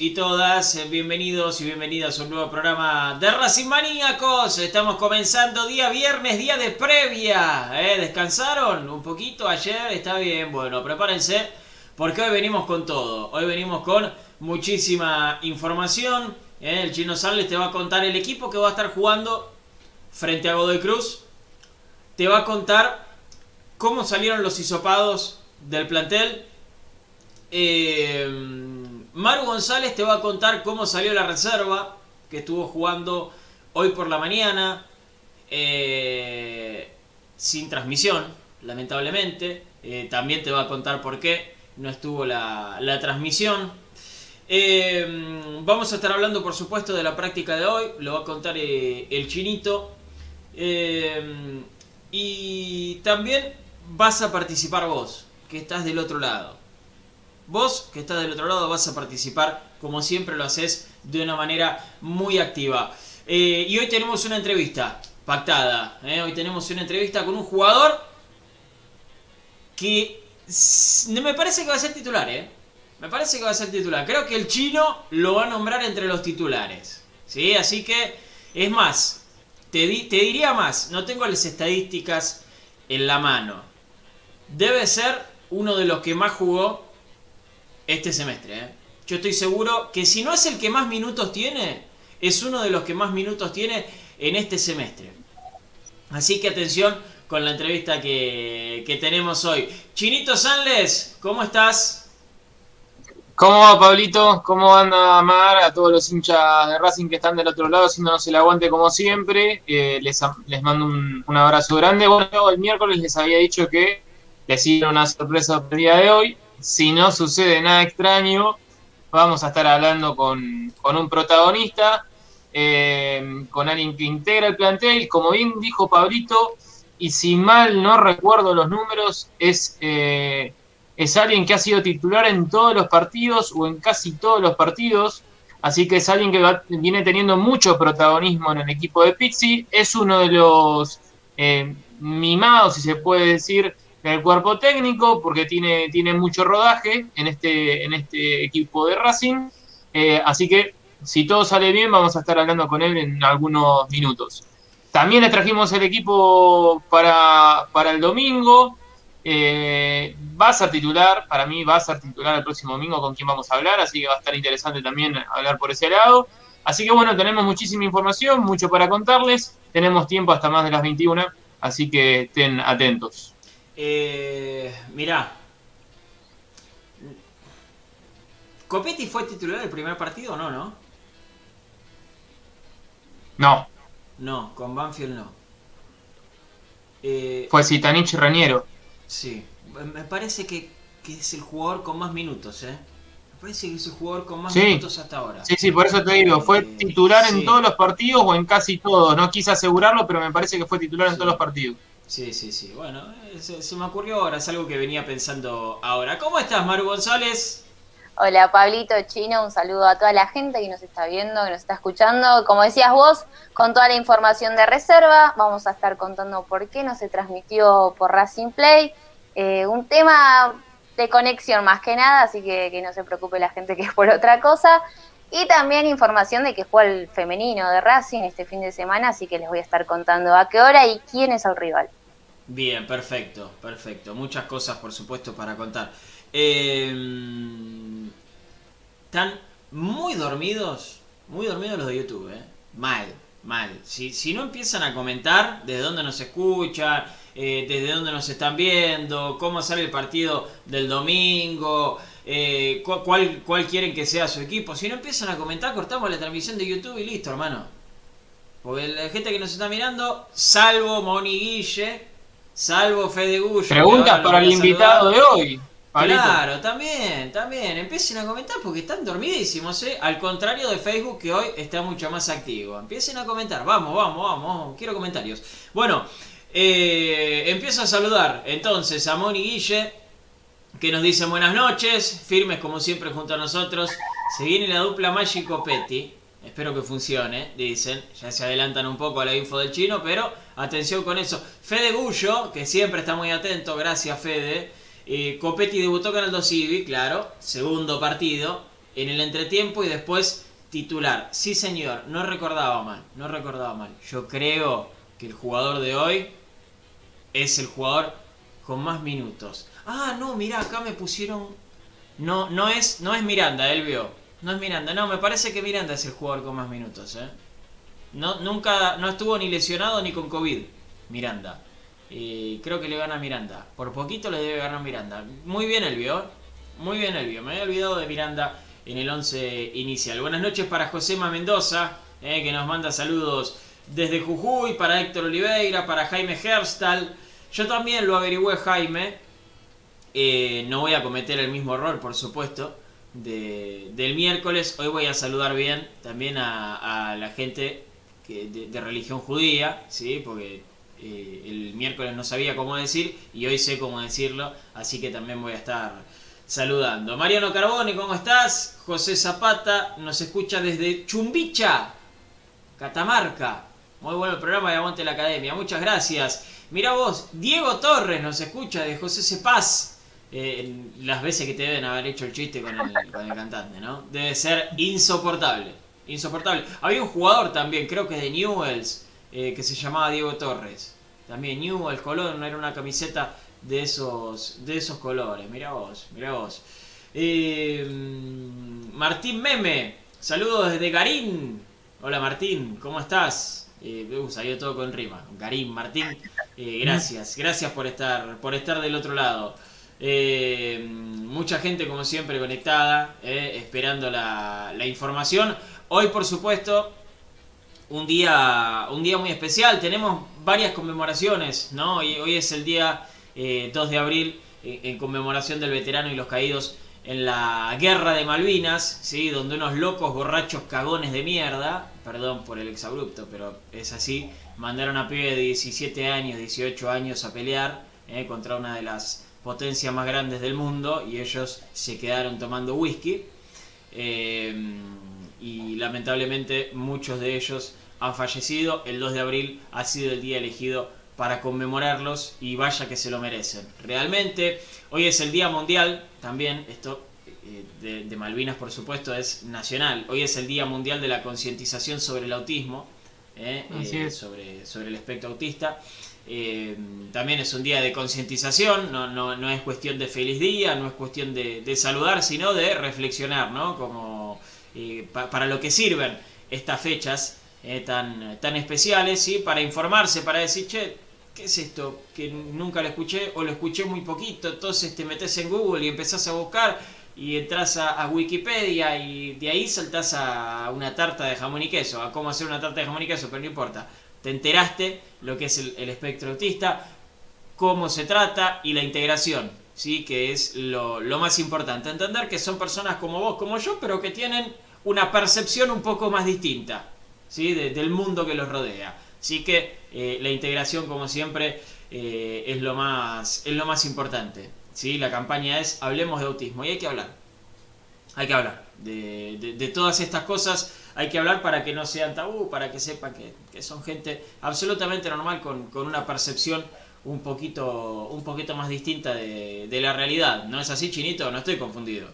y todas? Eh, Bienvenidos y bienvenidas a un nuevo programa de Racing Maníacos. Estamos comenzando día viernes, día de previa. ¿eh? ¿Descansaron un poquito ayer? Está bien, bueno, prepárense porque hoy venimos con todo. Hoy venimos con muchísima información. ¿eh? El Chino Sales te va a contar el equipo que va a estar jugando frente a Godoy Cruz. Te va a contar cómo salieron los hisopados del plantel. Eh, Maru González te va a contar cómo salió la reserva que estuvo jugando hoy por la mañana eh, sin transmisión, lamentablemente. Eh, también te va a contar por qué no estuvo la, la transmisión. Eh, vamos a estar hablando, por supuesto, de la práctica de hoy. Lo va a contar el chinito. Y también vas a participar vos, que estás del otro lado. Vos, que estás del otro lado, vas a participar, como siempre lo haces, de una manera muy activa. Eh, y hoy tenemos una entrevista pactada. ¿eh? Hoy tenemos una entrevista con un jugador que me parece que va a ser titular, ¿eh? Me parece que va a ser titular. Creo que el chino lo va a nombrar entre los titulares. ¿Sí? Así que, es más, te, te diría más, no tengo las estadísticas en la mano. Debe ser uno de los que más jugó este semestre. ¿eh? Yo estoy seguro que si no es el que más minutos tiene, es uno de los que más minutos tiene en este semestre. Así que atención con la entrevista que, que tenemos hoy. Chinito Sanles, ¿cómo estás? ¿Cómo va, Pablito? ¿Cómo anda Mar? A todos los hinchas de Racing que están del otro lado haciéndonos el aguante como siempre. Eh, les, les mando un, un abrazo grande. Bueno, el miércoles les había dicho que les iba una sorpresa el día de hoy. Si no sucede nada extraño, vamos a estar hablando con, con un protagonista, eh, con alguien que integra el plantel. Como bien dijo Pablito, y si mal no recuerdo los números, es... eh, es alguien que ha sido titular en todos los partidos o en casi todos los partidos, así que es alguien que va- viene teniendo mucho protagonismo en el equipo de Pizzi, es uno de los eh, mimados, si se puede decir, del cuerpo técnico, porque tiene, tiene mucho rodaje en este, en este equipo de Racing, Eh, así que si todo sale bien vamos a estar hablando con él en algunos minutos. También le trajimos el equipo para, para el domingo. Eh, va a ser titular, para mí va a ser titular el próximo domingo con quien vamos a hablar, así que va a estar interesante también hablar por ese lado. Así que bueno, tenemos muchísima información, mucho para contarles, tenemos tiempo hasta más de las 21, así que estén atentos. Eh, mirá. ¿Copetti fue titular del primer partido o no, no? No, No, con Banfield no. Eh, fue Sitanich Raniero. Sí, me parece que, que es el jugador con más minutos, ¿eh? Me parece que es el jugador con más Sí. minutos hasta ahora. Sí, sí, por eso te digo, fue Eh, titular sí. en todos los partidos o en casi todos. No quise asegurarlo, pero me parece que fue titular en todos los partidos. Sí, sí, sí. Bueno, eh, se, se me ocurrió ahora, es algo que venía pensando ahora. ¿Cómo estás, Maru González? Hola Pablito Chino, un saludo a toda la gente que nos está viendo, que nos está escuchando. Como decías vos, con toda la información de reserva, vamos a estar contando por qué no se transmitió por Racing Play. Eh, un tema de conexión más que nada, así que que no se preocupe la gente que es por otra cosa. Y también información de que juega el femenino de Racing este fin de semana, así que les voy a estar contando a qué hora y quién es el rival. Bien, perfecto, perfecto. Muchas cosas, por supuesto, para contar. Eh, están muy dormidos, muy dormidos los de YouTube, ¿eh? Mal, mal. Si, si no empiezan a comentar desde dónde nos escuchan, eh, desde dónde nos están viendo, cómo sale el partido del domingo, eh, cu- cuál, cuál quieren que sea su equipo. Si no empiezan a comentar, cortamos la transmisión de YouTube y listo, hermano. Porque la gente que nos está mirando, salvo Moni Guille, salvo Fede Gullo. Preguntas para el invitado de hoy. Pablito. Claro, también, también. Empiecen a comentar porque están dormidísimos, ¿eh? Al contrario de Facebook que hoy está mucho más activo. Empiecen a comentar. Vamos, vamos, vamos. Quiero comentarios. Bueno, eh, empiezo a saludar entonces a Moni Guille, que nos dicen buenas noches, firmes como siempre junto a nosotros. Se viene la dupla Mágico Petty. Espero que funcione, dicen. Ya se adelantan un poco a la info del chino, pero atención con eso. Fede Gullo, que siempre está muy atento, gracias Fede. Eh, Copetti debutó con Aldo Civi, claro, segundo partido, en el entretiempo y después titular. Sí señor, no recordaba mal, no recordaba mal. Yo creo que el jugador de hoy es el jugador con más minutos. Ah, no, mira, acá me pusieron... No, no es, no es Miranda, él vio. No es Miranda, no, me parece que Miranda es el jugador con más minutos, ¿eh? No, nunca, no estuvo ni lesionado ni con COVID, Miranda. Y creo que le gana Miranda. Por poquito le debe ganar Miranda. Muy bien el vio. Muy bien el vio. Me había olvidado de Miranda en el 11 inicial. Buenas noches para Josema Mendoza, eh, que nos manda saludos desde Jujuy, para Héctor Oliveira, para Jaime Herstal. Yo también lo averigüé, Jaime. Eh, no voy a cometer el mismo error, por supuesto, de- del miércoles. Hoy voy a saludar bien también a, la gente que, de, de religión judía, ¿sí? porque eh, el miércoles no sabía cómo decir y hoy sé cómo decirlo, así que también voy a estar saludando. Mariano Carbone, ¿cómo estás? José Zapata nos escucha desde Chumbicha, Catamarca. Muy bueno el programa de Aguante la Academia, muchas gracias. Mira vos, Diego Torres nos escucha de José Cepaz. Eh, las veces que te deben haber hecho el chiste con el, con el cantante, ¿no? Debe ser insoportable. Insoportable. Había un jugador también, creo que de Newells, eh, que se llamaba Diego Torres. También Newells, Colón, era una camiseta de esos, de esos colores. Mira vos, mira vos. Eh, Martín Meme, saludos desde Garín. Hola Martín, ¿cómo estás? Eh, uh, salió todo con rima. Garín, Martín, eh, gracias, gracias por estar, por estar del otro lado. Eh, mucha gente como siempre conectada, eh, esperando la, información. Hoy por supuesto un día, un día muy especial. Tenemos varias conmemoraciones, ¿no? Hoy, es el día eh, 2 de abril en conmemoración del veterano y los caídos en la guerra de Malvinas, ¿sí? Donde unos locos borrachos cagones de mierda, perdón por el exabrupto, pero es así, mandaron a pibe de 17 años, 18 años a pelear eh, contra una de las potencias más grandes del mundo y ellos se quedaron tomando whisky. Eh, y lamentablemente muchos de ellos han fallecido. El 2 de abril ha sido el día elegido para conmemorarlos y vaya que se lo merecen. Realmente, hoy es el Día Mundial, también esto eh, de, de Malvinas por supuesto es nacional, hoy es el Día Mundial de la concientización sobre el autismo, eh, sobre el espectro autista. Eh, también es un día de concientización, no, no, no es cuestión de feliz día, no es cuestión de, saludar, sino de reflexionar, ¿no? Como eh, pa- para lo que sirven estas fechas eh, tan, tan especiales, ¿sí? Para informarse, para decir, che, ¿qué es esto? Que nunca lo escuché o lo escuché muy poquito, entonces te metes en Google y empezás a buscar y entras a, a Wikipedia y de ahí saltás a una tarta de jamón y queso, a cómo hacer una tarta de jamón y queso, pero no importa. Te enteraste lo que es el, espectro autista, cómo se trata y la integración. ¿sí? que es lo, más importante. Entender que son personas como vos, como yo, pero que tienen una percepción un poco más distinta ¿sí? del mundo que los rodea. Así que eh, la integración, como siempre, eh, es, lo más, es lo más importante. ¿sí? La campaña es Hablemos de Autismo y hay que hablar. Hay que hablar de, de, todas estas cosas. Hay que hablar para que no sean tabú, para que sepan que, son gente absolutamente normal con, con, una percepción un poquito, un poquito más distinta de, de la realidad. ¿No es así, Chinito? No estoy confundido.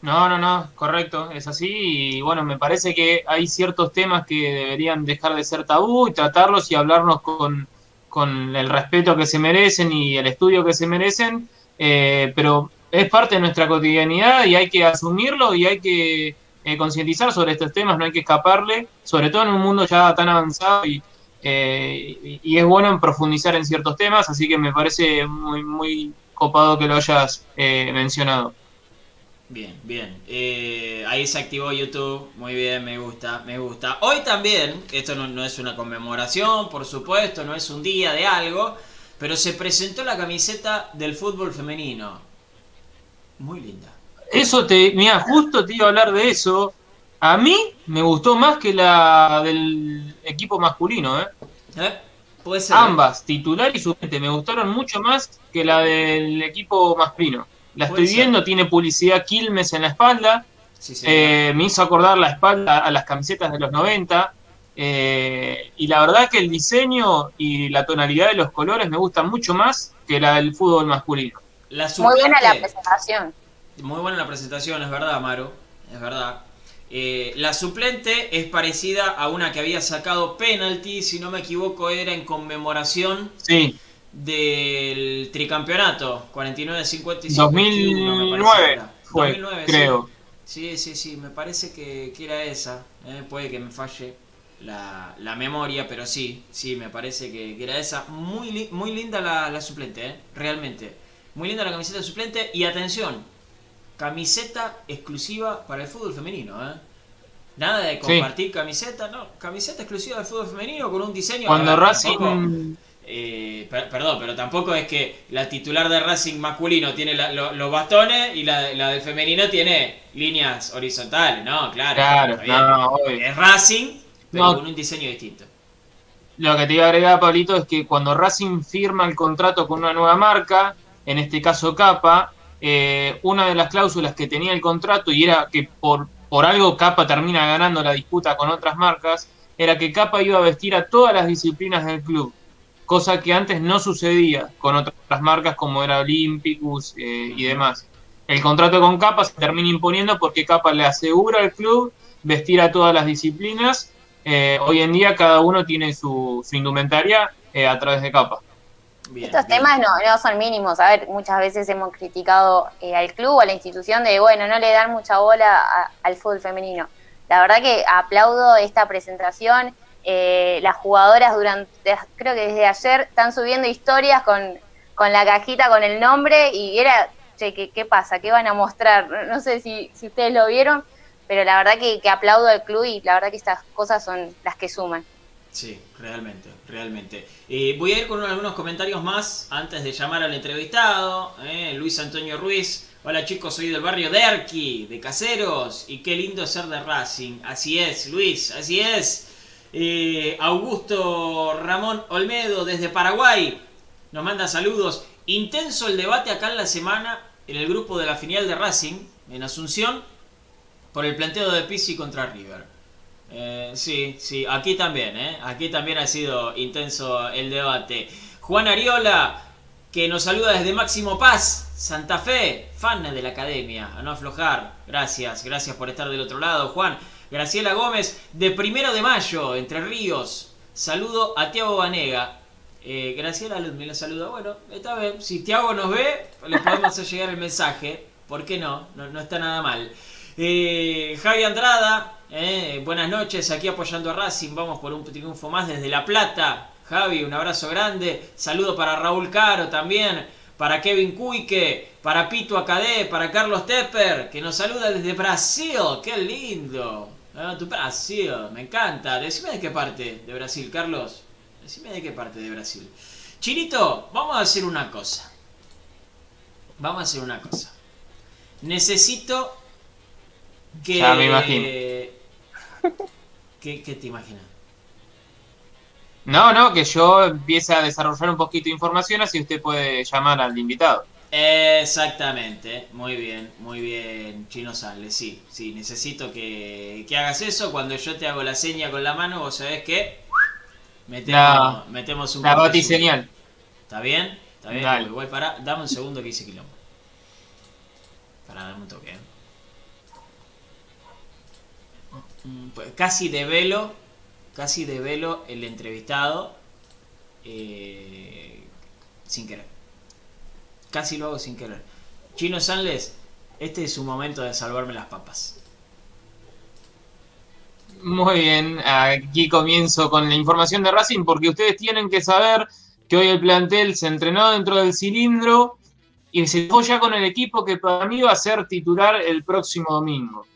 No, no, no, correcto, es así. Y bueno, me parece que hay ciertos temas que deberían dejar de ser tabú y tratarlos y hablarnos con, con el respeto que se merecen y el estudio que se merecen. Eh, pero es parte de nuestra cotidianidad y hay que asumirlo y hay que eh, concientizar sobre estos temas, no hay que escaparle, sobre todo en un mundo ya tan avanzado y, eh, y, es bueno en profundizar en ciertos temas, así que me parece muy, muy copado que lo hayas mencionado. Bien, bien. Eh, ahí se activó YouTube. Muy bien, me gusta, me gusta. Hoy también, esto no, es una conmemoración, por supuesto, no es un día de algo, pero se presentó la camiseta del fútbol femenino. Muy linda. Eso te, mira, justo te iba a hablar de eso. A mí me gustó más que la del equipo masculino, ¿eh? ¿Eh? Puede ser. Ambas, titular y suplente, me gustaron mucho más que la del equipo masculino. La estoy viendo, tiene publicidad Quilmes en la espalda. Eh, me hizo acordar la espalda a las camisetas de los 90. Eh, y la verdad que el diseño y la tonalidad de los colores me gustan mucho más que la del fútbol masculino. muy buena la presentación. Muy buena la presentación, es verdad, Amaro. Es verdad. Eh, la suplente es parecida a una que había sacado penalti, si no me equivoco, era en conmemoración. Sí del tricampeonato, 49-55. 2009 fue, creo. Sí. sí, sí, me parece que, era esa. Eh, puede que me falle la, la, memoria, pero sí, sí, me parece que, era esa. Muy, muy linda la, suplente, eh, realmente. Muy linda la camiseta suplente. Y atención, camiseta exclusiva para el fútbol femenino. ¿eh? Nada de compartir camiseta, no, camiseta exclusiva del fútbol femenino con un diseño. Cuando Racing... Eh, perdón, pero tampoco es que la titular de Racing masculino tiene los bastones y la, del femenino tiene líneas horizontales, ¿no? Claro. Claro, Es Racing, pero con un diseño distinto. Lo que te iba a agregar, Pablito, es que cuando Racing firma el contrato con una nueva marca, en este caso Capa, eh, una de las cláusulas que tenía el contrato y era que por, por algo Capa termina ganando la disputa con otras marcas, era que Capa iba a vestir a todas las disciplinas del club cosa que antes no sucedía con otras marcas como era Olympicus eh, y demás. El contrato con Capa se termina imponiendo porque Capa le asegura al club vestir a todas las disciplinas. Eh, hoy en día cada uno tiene su, indumentaria eh, a través de Capa. Estos temas no, no son mínimos. A ver, muchas veces hemos criticado al club o a la institución de, bueno, no le dan mucha bola al fútbol femenino. La verdad que aplaudo esta presentación eh, las jugadoras durante, creo que desde ayer, están subiendo historias con, con la cajita con el nombre y era, che, ¿qué, pasa? ¿Qué van a mostrar? No sé si, si ustedes lo vieron, pero la verdad que, aplaudo al club y la verdad que estas cosas son las que suman. Sí, realmente, realmente. Eh, voy a ir con algunos comentarios más antes de llamar al entrevistado, eh, Luis Antonio Ruiz. Hola chicos, soy del barrio de Erqui, de Caseros, y qué lindo ser de Racing. Así es, Luis, así es. Eh, Augusto Ramón Olmedo desde Paraguay nos manda saludos. Intenso el debate acá en la semana en el grupo de la filial de Racing en Asunción por el planteo de Pizzi contra River. Eh, sí, sí, aquí también, ¿eh? Aquí también ha sido intenso el debate. Juan Ariola, que nos saluda desde Máximo Paz, Santa Fe, fan de la academia, a no aflojar. Gracias, gracias por estar del otro lado, Juan. Graciela Gómez, de primero de mayo, Entre Ríos. Saludo a Tiago Vanega. Eh, Graciela me la saluda. Bueno, está bien. Si Tiago nos ve, le podemos hacer llegar el mensaje. ¿Por qué no? No, está nada mal. Eh, Javi Andrada, eh, buenas noches, aquí apoyando a Racing. Vamos por un triunfo más desde La Plata. Javi, un abrazo grande. Saludo para Raúl Caro también. Para Kevin Cuique, para Pito Acadé, para Carlos Tepper, que nos saluda desde Brasil. ¡Qué lindo! Ah, tu Brasil, me encanta. Decime de qué parte de Brasil, Carlos. Decime de qué parte de Brasil. Chinito, vamos a hacer una cosa. Vamos a hacer una cosa. Necesito que. Ya me imagino. ¿Qué, qué te imaginas? No, no, que yo empiece a desarrollar un poquito de información, así usted puede llamar al invitado. Exactamente, muy bien, muy bien, Chino Sale, sí, sí, necesito que, que hagas eso. Cuando yo te hago la seña con la mano, vos sabés que metemos, La- metemos un La batiseñal. suyo. ¿Está bien? ¿Está bien? Dale. Voy para, dame un segundo que hice quilombo. Para darme un toque. ¿eh? Mm, pues Casi de velo, casi de velo el entrevistado, eh, sin querer. Casi lo hago sin querer. Chino Sanles, este es su momento de salvarme las papas. Muy bien, aquí comienzo con la información de Racing porque ustedes tienen que saber que hoy el plantel se entrenó dentro del cilindro y se fue ya con el equipo que para mí va a ser titular el próximo domingo.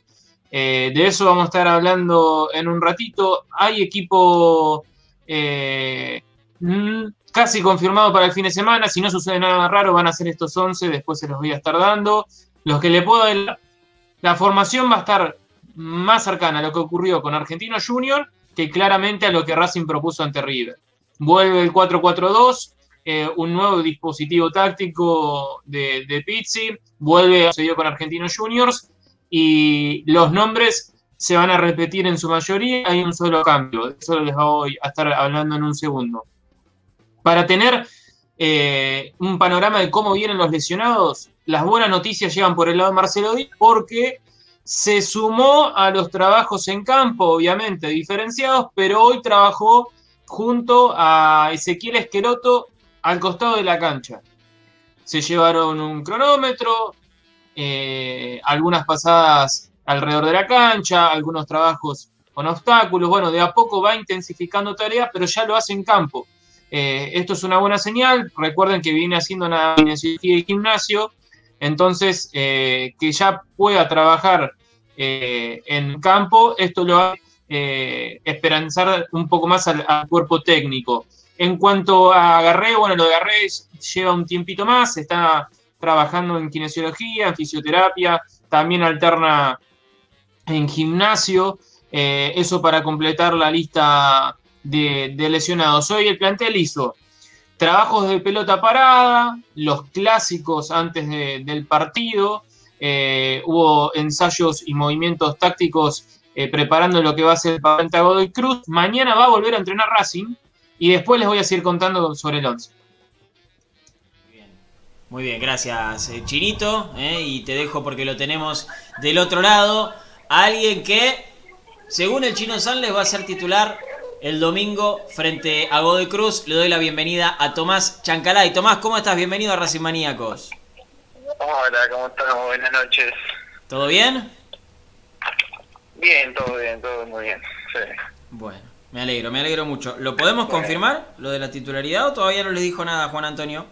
Eh, de eso vamos a estar hablando en un ratito. Hay equipo eh, mm, casi confirmado para el fin de semana. Si no sucede nada raro, van a ser estos 11. Después se los voy a estar dando. Los que le puedo dar, la formación va a estar más cercana a lo que ocurrió con Argentino Junior que claramente a lo que Racing propuso ante River. Vuelve el 4-4-2, eh, un nuevo dispositivo táctico de, de Pizzi, vuelve a con Argentinos Juniors y los nombres se van a repetir en su mayoría, hay un solo cambio, de eso les voy a estar hablando en un segundo. Para tener eh, un panorama de cómo vienen los lesionados, las buenas noticias llegan por el lado de Marcelo Díaz porque se sumó a los trabajos en campo, obviamente diferenciados, pero hoy trabajó junto a Ezequiel Esqueloto al costado de la cancha. Se llevaron un cronómetro, eh, algunas pasadas alrededor de la cancha, algunos trabajos con obstáculos. Bueno, de a poco va intensificando tareas, pero ya lo hace en campo. Eh, esto es una buena señal. Recuerden que viene haciendo una kinesiología de gimnasio, entonces eh, que ya pueda trabajar en campo, esto lo a eh, esperanzar un poco más al, cuerpo técnico. En cuanto a Garré, bueno, lo de lleva un tiempito más, está trabajando en kinesiología, en fisioterapia, también alterna en gimnasio, eh, eso para completar la lista de, lesionados. Hoy el plantel hizo trabajos de pelota parada, los clásicos antes de- del partido, eh, hubo ensayos y movimientos tácticos eh, preparando lo que va a ser para Godoy Cruz. Mañana va a volver a entrenar Racing y después les voy a seguir contando sobre el 11. Muy bien, gracias eh, Chinito. eh, y te dejo porque lo tenemos del otro lado. a Alguien que, según el Chino Sanles, va a ser titular el domingo frente a Godoy Cruz. Le doy la bienvenida a Tomás Chancalay. Tomás, ¿cómo estás? Bienvenido a Racing Maníacos. Hola, ¿cómo estamos? Buenas noches. ¿Todo bien? Bien, todo bien, todo muy bien. Sí. Bueno, me alegro, me alegro mucho. ¿Lo podemos Bueno. confirmar, lo de la titularidad, o todavía no les dijo nada Juan Antonio?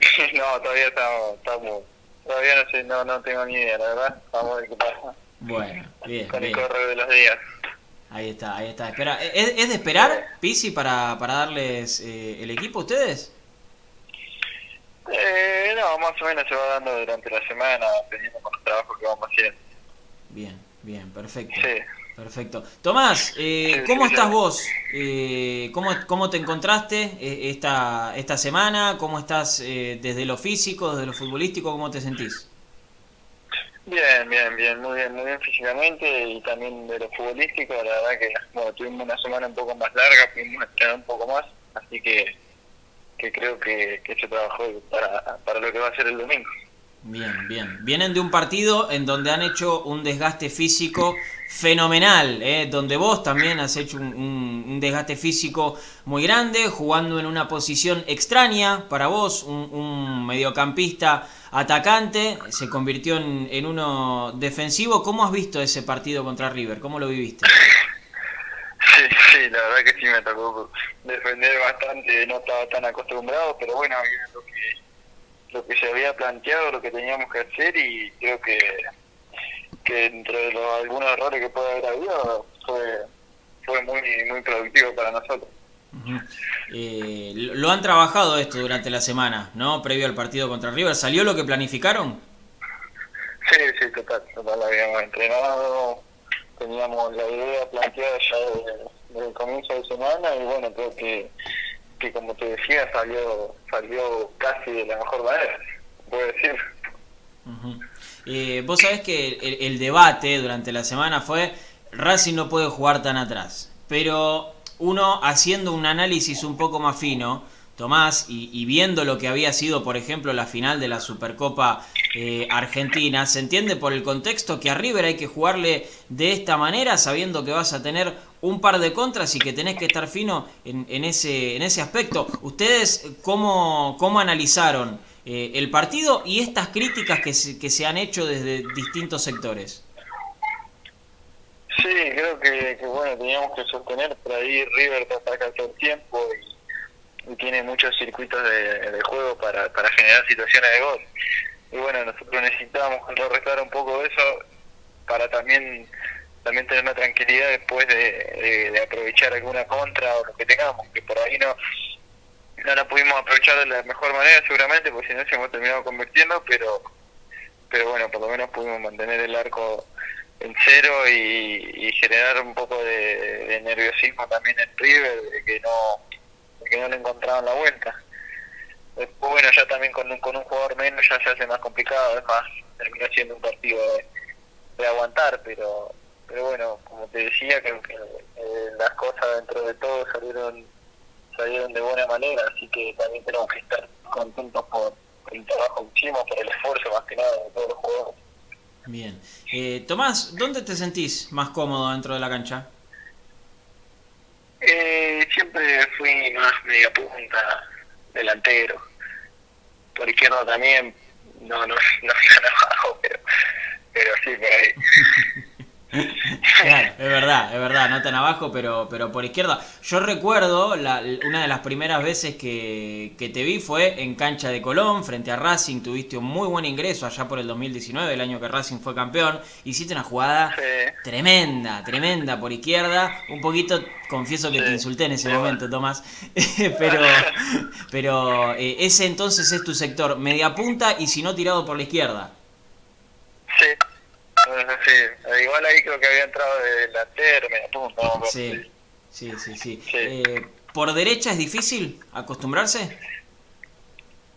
no, todavía estamos, estamos, todavía no sé, no, no tengo ni idea, la verdad. Vamos a ver qué pasa Bueno, bien, con el bien. correo de los días. Ahí está, ahí está. Espera, ¿es, es de esperar, Pisi, para, para darles eh, el equipo a ustedes? Eh, no, más o menos se va dando durante la semana, dependiendo con los trabajos que vamos haciendo. Bien, bien, perfecto. Sí. Perfecto. Tomás, eh, ¿cómo estás vos? Eh, ¿cómo, ¿Cómo te encontraste eh, esta, esta semana? ¿Cómo estás eh, desde lo físico, desde lo futbolístico? ¿Cómo te sentís? Bien, bien, bien, muy bien, muy bien físicamente y también de lo futbolístico. La verdad que bueno, tuvimos una semana un poco más larga, pudimos entrenar un poco más, así que que creo que, que se trabajó para, para lo que va a ser el domingo. Bien, bien. Vienen de un partido en donde han hecho un desgaste físico fenomenal, ¿eh? donde vos también has hecho un, desgaste físico muy grande, jugando en una posición extraña para vos, un, mediocampista atacante, se convirtió en, en uno defensivo. ¿Cómo has visto ese partido contra River? ¿Cómo lo viviste? Sí, sí, la verdad que sí me tocó defender bastante, no estaba tan acostumbrado, pero bueno, lo que, lo que se había planteado, lo que teníamos que hacer y creo que, que entre los, algunos errores que puede haber habido fue, fue muy, muy productivo para nosotros. Eh, lo han trabajado esto durante la semana, ¿no? Previo al partido contra River. ¿Salió lo que planificaron? Sí, sí, total, total. Habíamos entrenado, teníamos la idea planteada ya desde, el comienzo de semana y bueno, creo que, que como te decía, salió salió casi de la mejor manera, puedo decir. Eh, vos sabés que el, debate durante la semana fue Racing no puede jugar tan atrás, pero uno haciendo un análisis un poco más fino, Tomás, y, viendo lo que había sido, por ejemplo, la final de la Supercopa eh, Argentina, se entiende por el contexto que a River hay que jugarle de esta manera, sabiendo que vas a tener un par de contras y que tenés que estar fino en, ese, en ese aspecto. ¿Ustedes cómo, cómo analizaron eh, el partido y estas críticas que que se han hecho desde distintos sectores? Sí, creo que, bueno, teníamos que sostener, por ahí River te ataca todo el tiempo y, tiene muchos circuitos de, juego para, para generar situaciones de gol. Y bueno, nosotros necesitábamos contrarrestar un poco eso para también también tener una tranquilidad después de, aprovechar alguna contra o lo que tengamos, que por ahí no no la pudimos aprovechar de la mejor manera seguramente, porque si no se hemos terminado convirtiendo, pero pero bueno, por lo menos pudimos mantener el arco en cero y, generar un poco de, nerviosismo también en River de que no de que no le encontraban la vuelta. Después bueno ya también con un, con un jugador menos ya se hace más complicado es más termina siendo un partido de, aguantar pero pero bueno como te decía que eh, las cosas dentro de todo salieron salieron de buena manera así que también tenemos que estar contentos por, el trabajo que hicimos por el esfuerzo más que nada de todos los jugadores Bien. Eh, Tomás, ¿dónde te sentís más cómodo dentro de la cancha? Eh, siempre fui más media punta, delantero. Por izquierda también, no, no, no, abajo, pero, pero sí, por ahí. Claro, es verdad, es verdad, no tan abajo, pero, pero por izquierda. Yo recuerdo la, una de las primeras veces que, que, te vi fue en cancha de Colón, frente a Racing, tuviste un muy buen ingreso allá por el 2019, el año que Racing fue campeón, hiciste una jugada tremenda, tremenda por izquierda, un poquito, confieso que te insulté en ese momento, Tomás, pero, pero eh, ese entonces es tu sector, media punta y si no tirado por la izquierda. Sí. Sí, igual ahí creo que había entrado de delantero, me apunto. Sí, sí, sí. sí. Eh, ¿Por derecha es difícil acostumbrarse?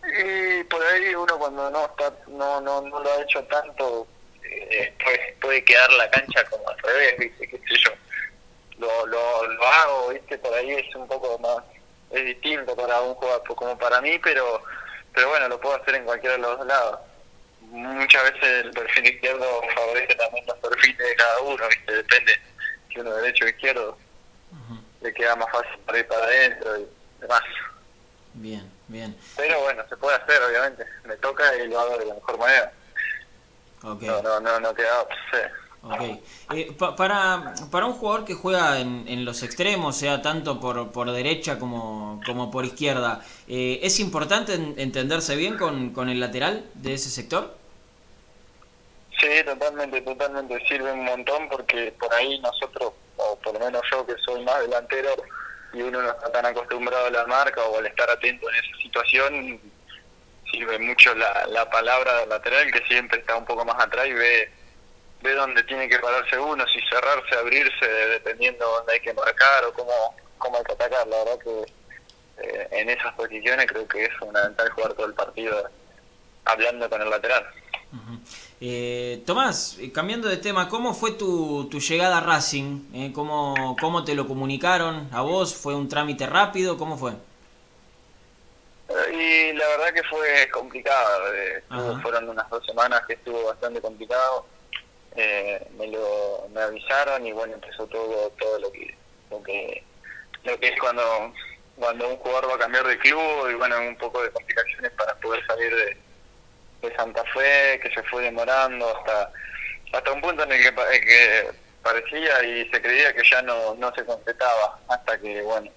Y por ahí uno cuando no está, no, no, no lo ha hecho tanto, eh, puede, puede quedar la cancha como al revés, ¿viste? ¿Qué sé yo? Lo, lo, lo hago, ¿viste? Por ahí es un poco más, es distinto para un jugador como para mí, pero, pero bueno, lo puedo hacer en cualquiera de los dos lados muchas veces el perfil izquierdo favorece también los perfiles de cada uno, ¿viste? depende si uno derecho o izquierdo, le queda más fácil para ir para adentro y demás. Bien, bien. Pero bueno, se puede hacer, obviamente. Me toca y lo hago de la mejor manera. Okay. No, no, no, no queda, Okay. Eh, para, para un jugador que juega en, en, los extremos, sea tanto por, por derecha como, como por izquierda, eh, ¿es importante entenderse bien con, con el lateral de ese sector? Sí, totalmente, totalmente. Sirve un montón porque por ahí nosotros, o por lo menos yo que soy más delantero, y uno no está tan acostumbrado a la marca o al estar atento en esa situación, sirve mucho la, la palabra del lateral que siempre está un poco más atrás y ve, ve dónde tiene que pararse uno, si cerrarse, abrirse, dependiendo dónde hay que marcar o cómo, cómo hay que atacar. La verdad que eh, en esas posiciones creo que es fundamental jugar todo el partido hablando con el lateral. Eh, Tomás, eh, cambiando de tema, ¿cómo fue tu, tu llegada a Racing? Eh, ¿cómo, ¿Cómo te lo comunicaron a vos? ¿Fue un trámite rápido? ¿Cómo fue? Y la verdad que fue complicado. fueron unas dos semanas que estuvo bastante complicado. me lo me avisaron y bueno empezó todo todo lo que lo que lo que es cuando cuando un jugador va a cambiar de club y bueno un poco de complicaciones para poder salir de de Santa Fe, que se fue demorando hasta hasta un punto en el que, que parecía y se creía que ya no, no se completaba, hasta que, bueno,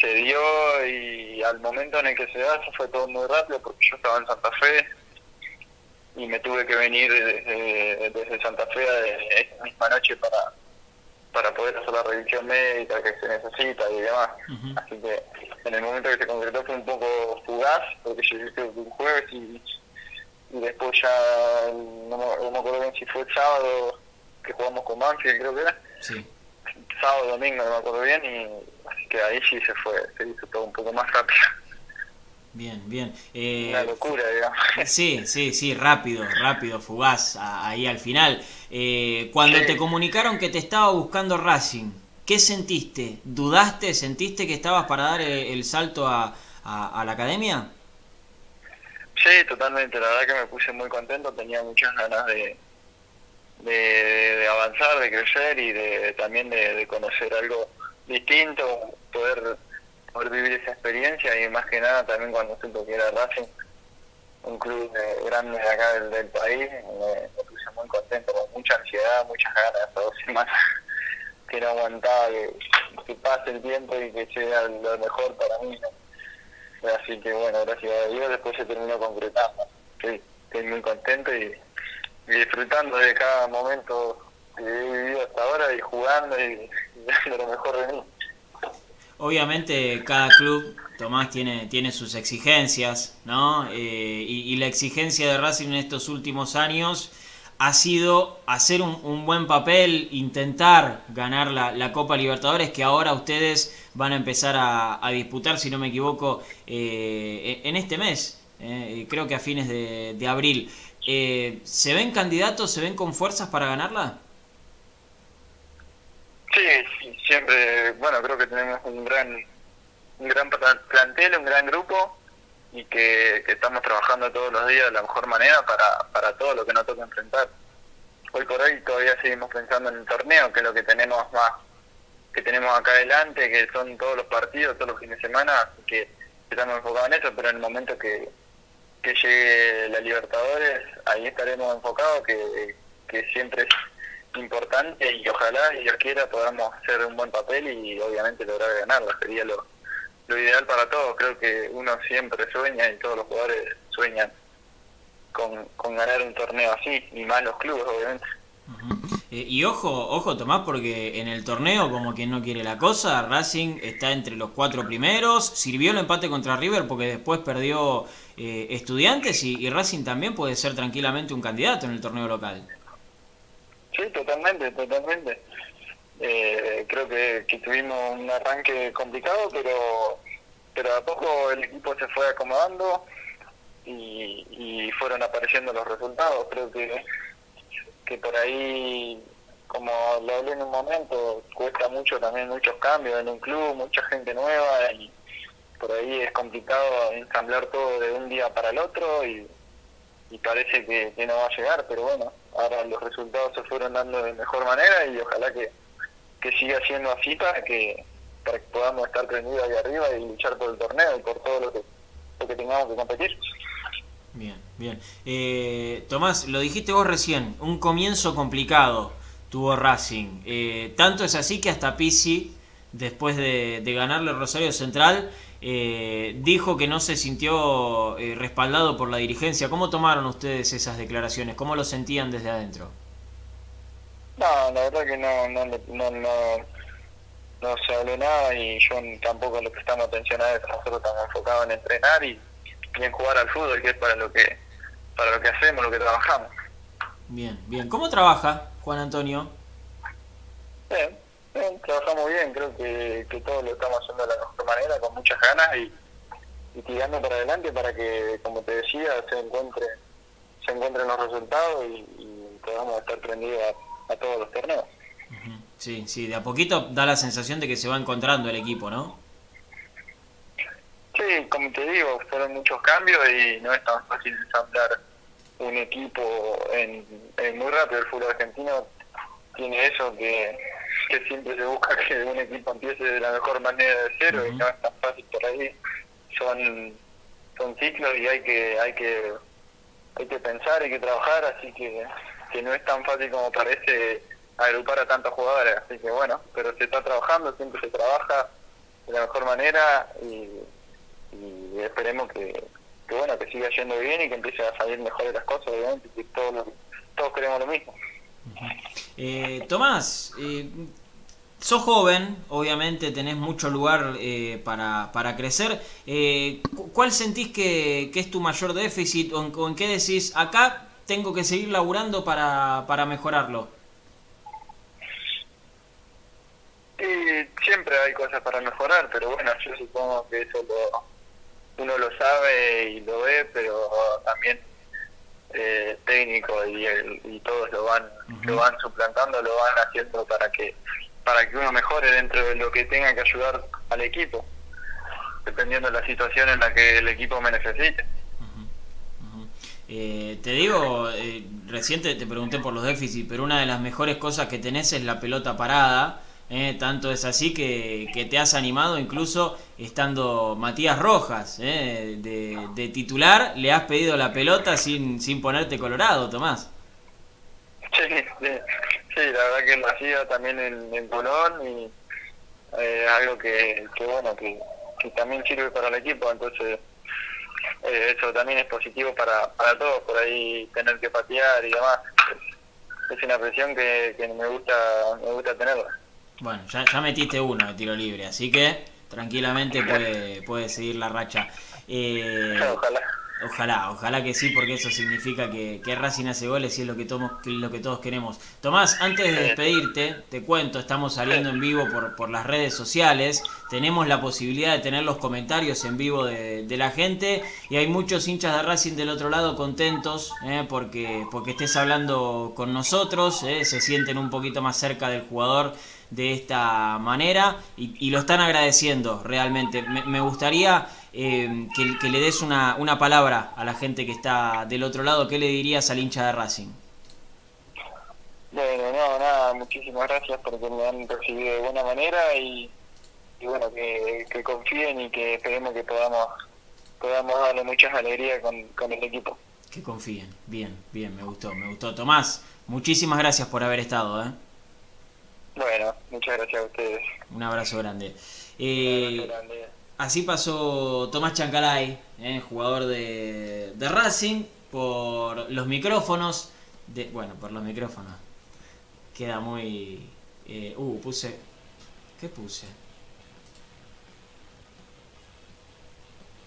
se dio y al momento en el que se da, se fue todo muy rápido porque yo estaba en Santa Fe y me tuve que venir desde, desde Santa Fe esa misma noche para, para poder hacer la revisión médica que se necesita y demás. Así que en el momento que se concretó fue un poco fugaz, porque yo hice un jueves y, y después ya, no, me acuerdo bien si fue el sábado que jugamos con Banfield, creo que era. Sí. Sábado, domingo, no me acuerdo bien, y así que ahí sí se fue, se hizo todo un poco más rápido. Bien, bien. Eh, Una locura, digamos. Sí, sí, sí, rápido, rápido, fugaz, ahí al final. Eh, cuando te comunicaron que te estaba buscando Racing, ¿qué sentiste? ¿Dudaste? ¿Sentiste que estabas para dar el, salto a, a, la academia? Sí, totalmente. La verdad que me puse muy contento. Tenía muchas ganas de, de, avanzar, de crecer y de también de, de conocer algo distinto, poder poder vivir esa experiencia y más que nada también cuando supo que era Racing, un club grande de acá del, país, me, puse muy contento, con mucha ansiedad, muchas ganas, dos semanas que no aguantaba que, pase el tiempo y que sea lo mejor para mí. Así que bueno, gracias a Dios después se terminó concretando. Estoy, muy contento y, disfrutando de cada momento que he vivido hasta ahora y jugando y dando lo mejor de mí. Obviamente cada club, Tomás, tiene, tiene sus exigencias, ¿no? Eh, y, la exigencia de Racing en estos últimos años ha sido hacer un, buen papel, intentar ganar la, Copa Libertadores, que ahora ustedes van a empezar a, disputar, si no me equivoco, eh, en este mes, eh, creo que a fines de, de abril. ¿Se ven candidatos, se ven con fuerzas para ganarla? Sí, siempre, bueno, creo que tenemos un gran, un gran plantel, un gran grupo y que, estamos trabajando todos los días de la mejor manera para, para todo lo que nos toca enfrentar. Hoy por hoy todavía seguimos pensando en el torneo, que es lo que tenemos más, que tenemos acá adelante, que son todos los partidos, todos los fines de semana, que estamos enfocados en eso, pero en el momento que, que llegue la Libertadores, ahí estaremos enfocados, que, que siempre es importante y ojalá, y quiera, podamos hacer un buen papel y obviamente lograr ganarla. Sería lo, lo ideal para todos. Creo que uno siempre sueña y todos los jugadores sueñan con, con ganar un torneo así, y más los clubes, obviamente. Eh, y ojo, ojo Tomás, porque en el torneo, como quien no quiere la cosa, Racing está entre los cuatro primeros, sirvió el empate contra River porque después perdió eh, estudiantes y Racing también puede ser tranquilamente un candidato en el torneo local. Sí, totalmente, totalmente. Eh, creo que, tuvimos un arranque complicado, pero pero a poco el equipo se fue acomodando y, fueron apareciendo los resultados. Creo que, que por ahí, como lo hablé en un momento, cuesta mucho también muchos cambios en un club, mucha gente nueva y por ahí es complicado ensamblar todo de un día para el otro y, y parece que, que no va a llegar, pero bueno, ahora los resultados se fueron dando de mejor manera y ojalá que, que siga siendo así para que, para que podamos estar prendidos ahí arriba y luchar por el torneo y por todo lo que, lo que tengamos que competir. Bien, bien. Eh, Tomás, lo dijiste vos recién, un comienzo complicado tuvo Racing. Eh, tanto es así que hasta Pisi, después de, de ganarle Rosario Central, eh, dijo que no se sintió eh, respaldado por la dirigencia. ¿Cómo tomaron ustedes esas declaraciones? ¿Cómo lo sentían desde adentro? No, la verdad que no, no, no, no, se habló nada y yo tampoco le prestamos atención a eso. Nosotros estamos enfocados en entrenar y, en jugar al fútbol, que es para lo que, para lo que hacemos, lo que trabajamos. Bien, bien. ¿Cómo trabaja Juan Antonio? Bien trabajamos bien, creo que, que todos lo estamos haciendo de la mejor manera, con muchas ganas y, tirando para adelante para que, como te decía, se encuentre se encuentren los resultados y, podamos estar prendidos a, todos los torneos. Sí, sí, de a poquito da la sensación de que se va encontrando el equipo, ¿no? Sí, como te digo, fueron muchos cambios y no es tan fácil ensamblar un equipo en, en muy rápido. El fútbol argentino tiene eso que que siempre se busca que un equipo empiece de la mejor manera de cero y no es tan fácil por ahí. Son son ciclos y hay que hay que hay que pensar, hay que trabajar, así que, que no es tan fácil como parece agrupar a tantos jugadores, así que bueno, pero se está trabajando, siempre se trabaja de la mejor manera y, y esperemos que, que bueno que siga yendo bien y que empiece a salir mejor las cosas, obviamente, que todos, todos queremos lo mismo. Eh, Tomás, eh, sos joven, obviamente tenés mucho lugar eh, para, para, crecer. Eh, ¿Cuál sentís que, que, es tu mayor déficit o en, o en, qué decís, acá tengo que seguir laburando para, para mejorarlo? Sí, siempre hay cosas para mejorar, pero bueno, yo supongo que eso lo, uno lo sabe y lo ve, pero también eh, técnico y, el, y todos lo van uh -huh. lo van suplantando, lo van haciendo para que para que uno mejore dentro de lo que tenga que ayudar al equipo, dependiendo de la situación en la que el equipo me necesite. Eh, te digo, eh, reciente te pregunté por los déficits, pero una de las mejores cosas que tenés es la pelota parada. Eh, tanto es así que, que, te has animado, incluso estando Matías Rojas eh, de, titular, le has pedido la pelota sin, sin ponerte colorado, Tomás. Sí, sí, sí, la verdad que lo hacía también en, en Colón y eh, algo que, que bueno, que, que, también sirve para el equipo, entonces eh, eso también es positivo para, para todos, por ahí tener que patear y demás. Es una presión que, que me gusta me gusta tenerla. Bueno, ya, ya metiste uno de tiro libre, así que tranquilamente puede, puede seguir la racha. Eh, ojalá. Ojalá, ojalá que sí, porque eso significa que, que Racing hace goles y es lo que, todos, lo que todos queremos. Tomás, antes de despedirte, te cuento, estamos saliendo en vivo por, por las redes sociales, tenemos la posibilidad de tener los comentarios en vivo de, de la gente y hay muchos hinchas de Racing del otro lado contentos eh, porque, porque estés hablando con nosotros, eh, se sienten un poquito más cerca del jugador de esta manera y, y lo están agradeciendo realmente. Me, me gustaría eh, que, que, le des una, una palabra a la gente que está del otro lado. ¿Qué le dirías al hincha de Racing? Bueno, no, nada, muchísimas gracias porque me han recibido de buena manera y, y bueno, que, que, confíen y que esperemos que podamos podamos darle muchas alegrías con, con el equipo. Que confíen, bien, bien, me gustó, me gustó. Tomás, muchísimas gracias por haber estado. ¿eh? Bueno, muchas gracias a ustedes. Un abrazo grande. Eh, Un abrazo grande. Así pasó Tomás Chancalay, eh, jugador de, de, Racing, por los micrófonos. De, bueno, por los micrófonos. Queda muy... Eh, uh, puse... ¿Qué puse?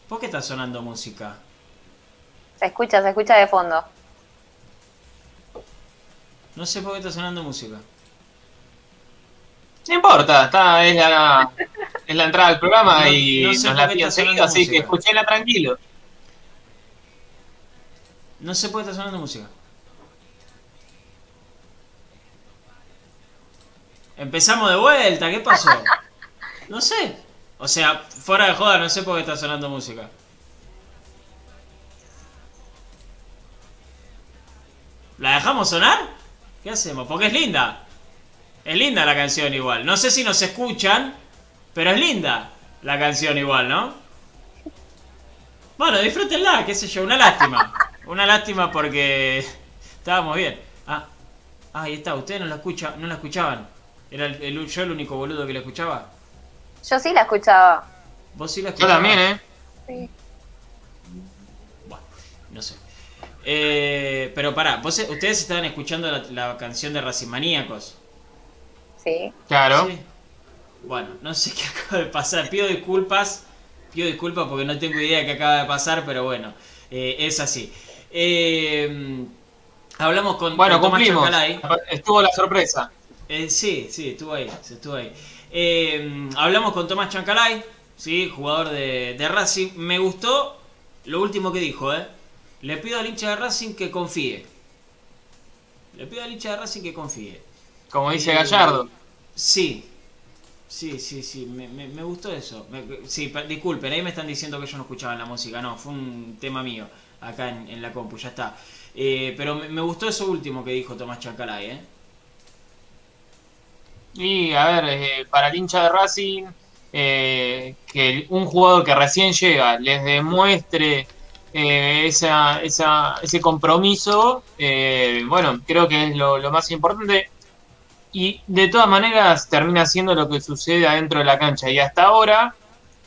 ¿Por qué está sonando música? Se escucha, se escucha de fondo. No sé por qué está sonando música. No importa, está, es la, es la entrada al programa no, y no sé nos la pide seguido, así música. que escuchéla tranquilo. No sé por qué está sonando música. Empezamos de vuelta, ¿qué pasó? No sé. O sea, fuera de joda, no sé por qué está sonando música. ¿La dejamos sonar? ¿Qué hacemos? Porque es linda. Es linda la canción igual. No sé si nos escuchan, pero es linda la canción igual, ¿no? Bueno, disfrútenla, qué sé yo, una lástima. Una lástima porque estábamos bien. Ah, ah ahí está, ustedes no la, escucha, no la escuchaban. ¿Era el, el, yo el único boludo que la escuchaba? Yo sí la escuchaba. ¿Vos sí la escuchabas? Yo también, ¿eh? Sí. Bueno, no sé. Eh, pero pará, ¿vos, ustedes estaban escuchando la, la canción de Racimaníacos. Sí. Claro. Sí. Bueno, no sé qué acaba de pasar. Pido disculpas. Pido disculpas porque no tengo idea de qué acaba de pasar, pero bueno, eh, es así. Eh, hablamos con, bueno, con cumplimos. Chacalay. Estuvo la sorpresa. Eh, sí, sí, estuvo ahí, estuvo ahí. Eh, hablamos con Tomás Chancalay, ¿sí? jugador de, de, Racing. Me gustó lo último que dijo, ¿eh? Le pido al hincha de Racing que confíe. Le pido al hincha de Racing que confíe. Como dice Gallardo. Sí, sí, sí, sí, me, me, me gustó eso. Me, sí, disculpen, ahí me están diciendo que yo no escuchaba la música, no, fue un tema mío acá en, en la compu, ya está. Eh, pero me, gustó eso último que dijo Tomás Chacalay, ¿eh? Y a ver, eh, para el hincha de Racing, eh, que un jugador que recién llega les demuestre eh, esa, esa, ese compromiso, eh, bueno, creo que es lo, lo, más importante. Y de todas maneras termina siendo lo que sucede adentro de la cancha. Y hasta ahora,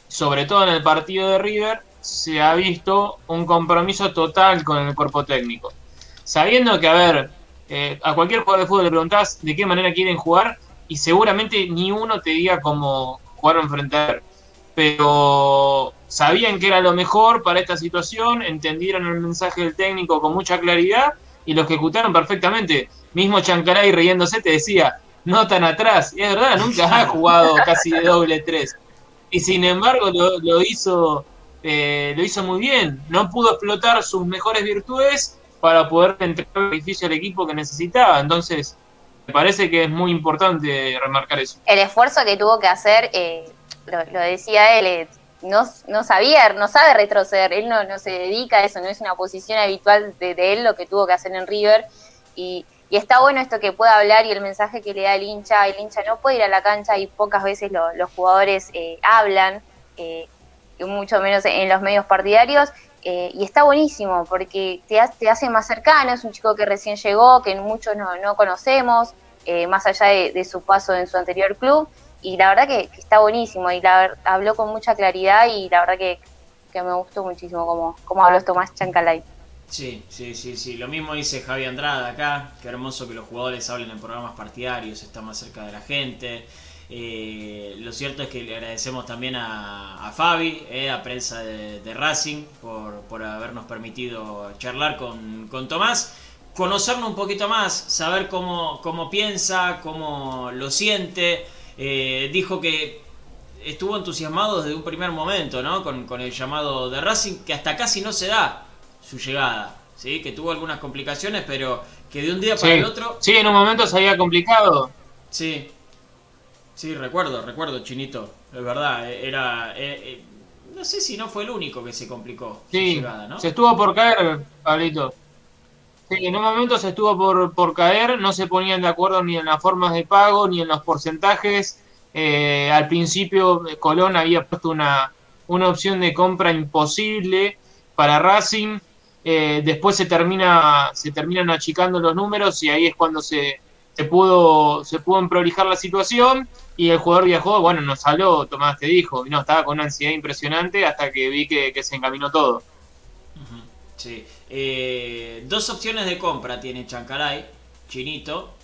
sobre todo en el partido de River, se ha visto un compromiso total con el cuerpo técnico. Sabiendo que, a ver, eh, a cualquier jugador de fútbol le preguntás de qué manera quieren jugar y seguramente ni uno te diga cómo jugaron frente a él. Pero sabían que era lo mejor para esta situación, entendieron el mensaje del técnico con mucha claridad y lo ejecutaron perfectamente. Mismo Chancaray riéndose te decía, no tan atrás. Y es verdad, nunca ha jugado casi de doble tres. Y sin embargo lo, lo hizo eh, lo hizo muy bien. No pudo explotar sus mejores virtudes para poder entregar el beneficio al equipo que necesitaba. Entonces, me parece que es muy importante remarcar eso. El esfuerzo que tuvo que hacer, eh, lo, lo, decía él, eh, no, no sabía, no sabe retroceder, él no, no, se dedica a eso, no es una posición habitual de, de él lo que tuvo que hacer en River. Y, y, está bueno esto que pueda hablar y el mensaje que le da el hincha, el hincha no puede ir a la cancha y pocas veces lo, los jugadores eh, hablan, eh, mucho menos en los medios partidarios, eh, y está buenísimo porque te, te, hace más cercano, es un chico que recién llegó, que muchos no, no conocemos, más allá de, su paso en su anterior club, y la verdad que, está buenísimo, y la, habló con mucha claridad y la verdad que, que me gustó muchísimo como, como habló Tomás Chancalay. Sí, sí, sí, sí. Lo mismo dice Javi Andrada acá. Qué hermoso que los jugadores hablen en programas partidarios, está más cerca de la gente. Eh, lo cierto es que le agradecemos también a, Fabi, eh, a prensa de, de Racing, por, por, habernos permitido charlar con, con, Tomás, conocernos un poquito más, saber cómo, cómo piensa, cómo lo siente. Eh, dijo que estuvo entusiasmado desde un primer momento ¿no? con, con el llamado de Racing, que hasta casi no se da su llegada. ¿sí? Que tuvo algunas complicaciones, pero que de un día para sí. el otro... Sí, en un momento se había complicado. Sí, Sí, recuerdo, recuerdo, Chinito. Es verdad, era. Eh, eh, no sé si no fue el único que se complicó. Sí, su llegada, ¿no? se estuvo por caer, Pablito. Sí, en un momento se estuvo por, por caer, no se ponían de acuerdo ni en las formas de pago ni en los porcentajes. Eh, al principio, Colón había puesto una, una opción de compra imposible para Racing. Eh, después se termina se terminan achicando los números y ahí es cuando se, se pudo se pudo prolijar la situación y el jugador viajó, bueno, nos habló, Tomás te dijo, no, estaba con una ansiedad impresionante hasta que vi que, que se encaminó todo. Sí. Eh, dos opciones de compra tiene Chancaray, Chinito.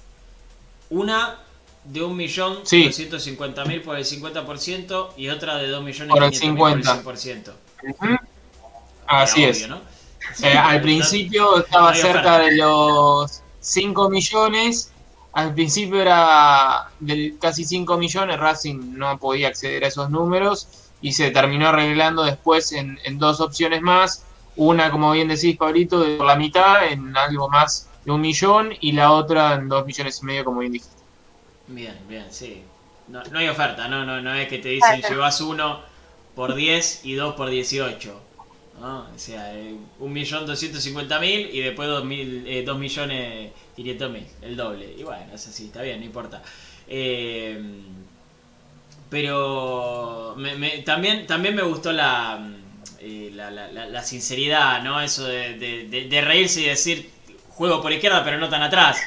Una de 1.250.000 sí. por el 50% y otra de 2.500.000 por el 50%. Por el 100%. Uh -huh. Así es. ¿no? Eh, al principio estaba cerca de los 5 millones al principio era de casi 5 millones, Racing no podía acceder a esos números y se terminó arreglando después en, en dos opciones más, una como bien decís Pablito, de la mitad en algo más de un millón y la otra en dos millones y medio como bien dijiste. Bien, bien, sí. No, no hay oferta, no, no, no es que te dicen llevas uno por 10 y dos por 18. ¿No? O sea, eh, un millón doscientos cincuenta mil y después dos, mil, eh, dos millones 500 mil, el doble. Y bueno, es así, está bien, no importa. Eh, pero me, me, también, también me gustó la, eh, la, la, la, sinceridad, ¿no? Eso de, de, de, reírse y decir juego por izquierda pero no tan atrás,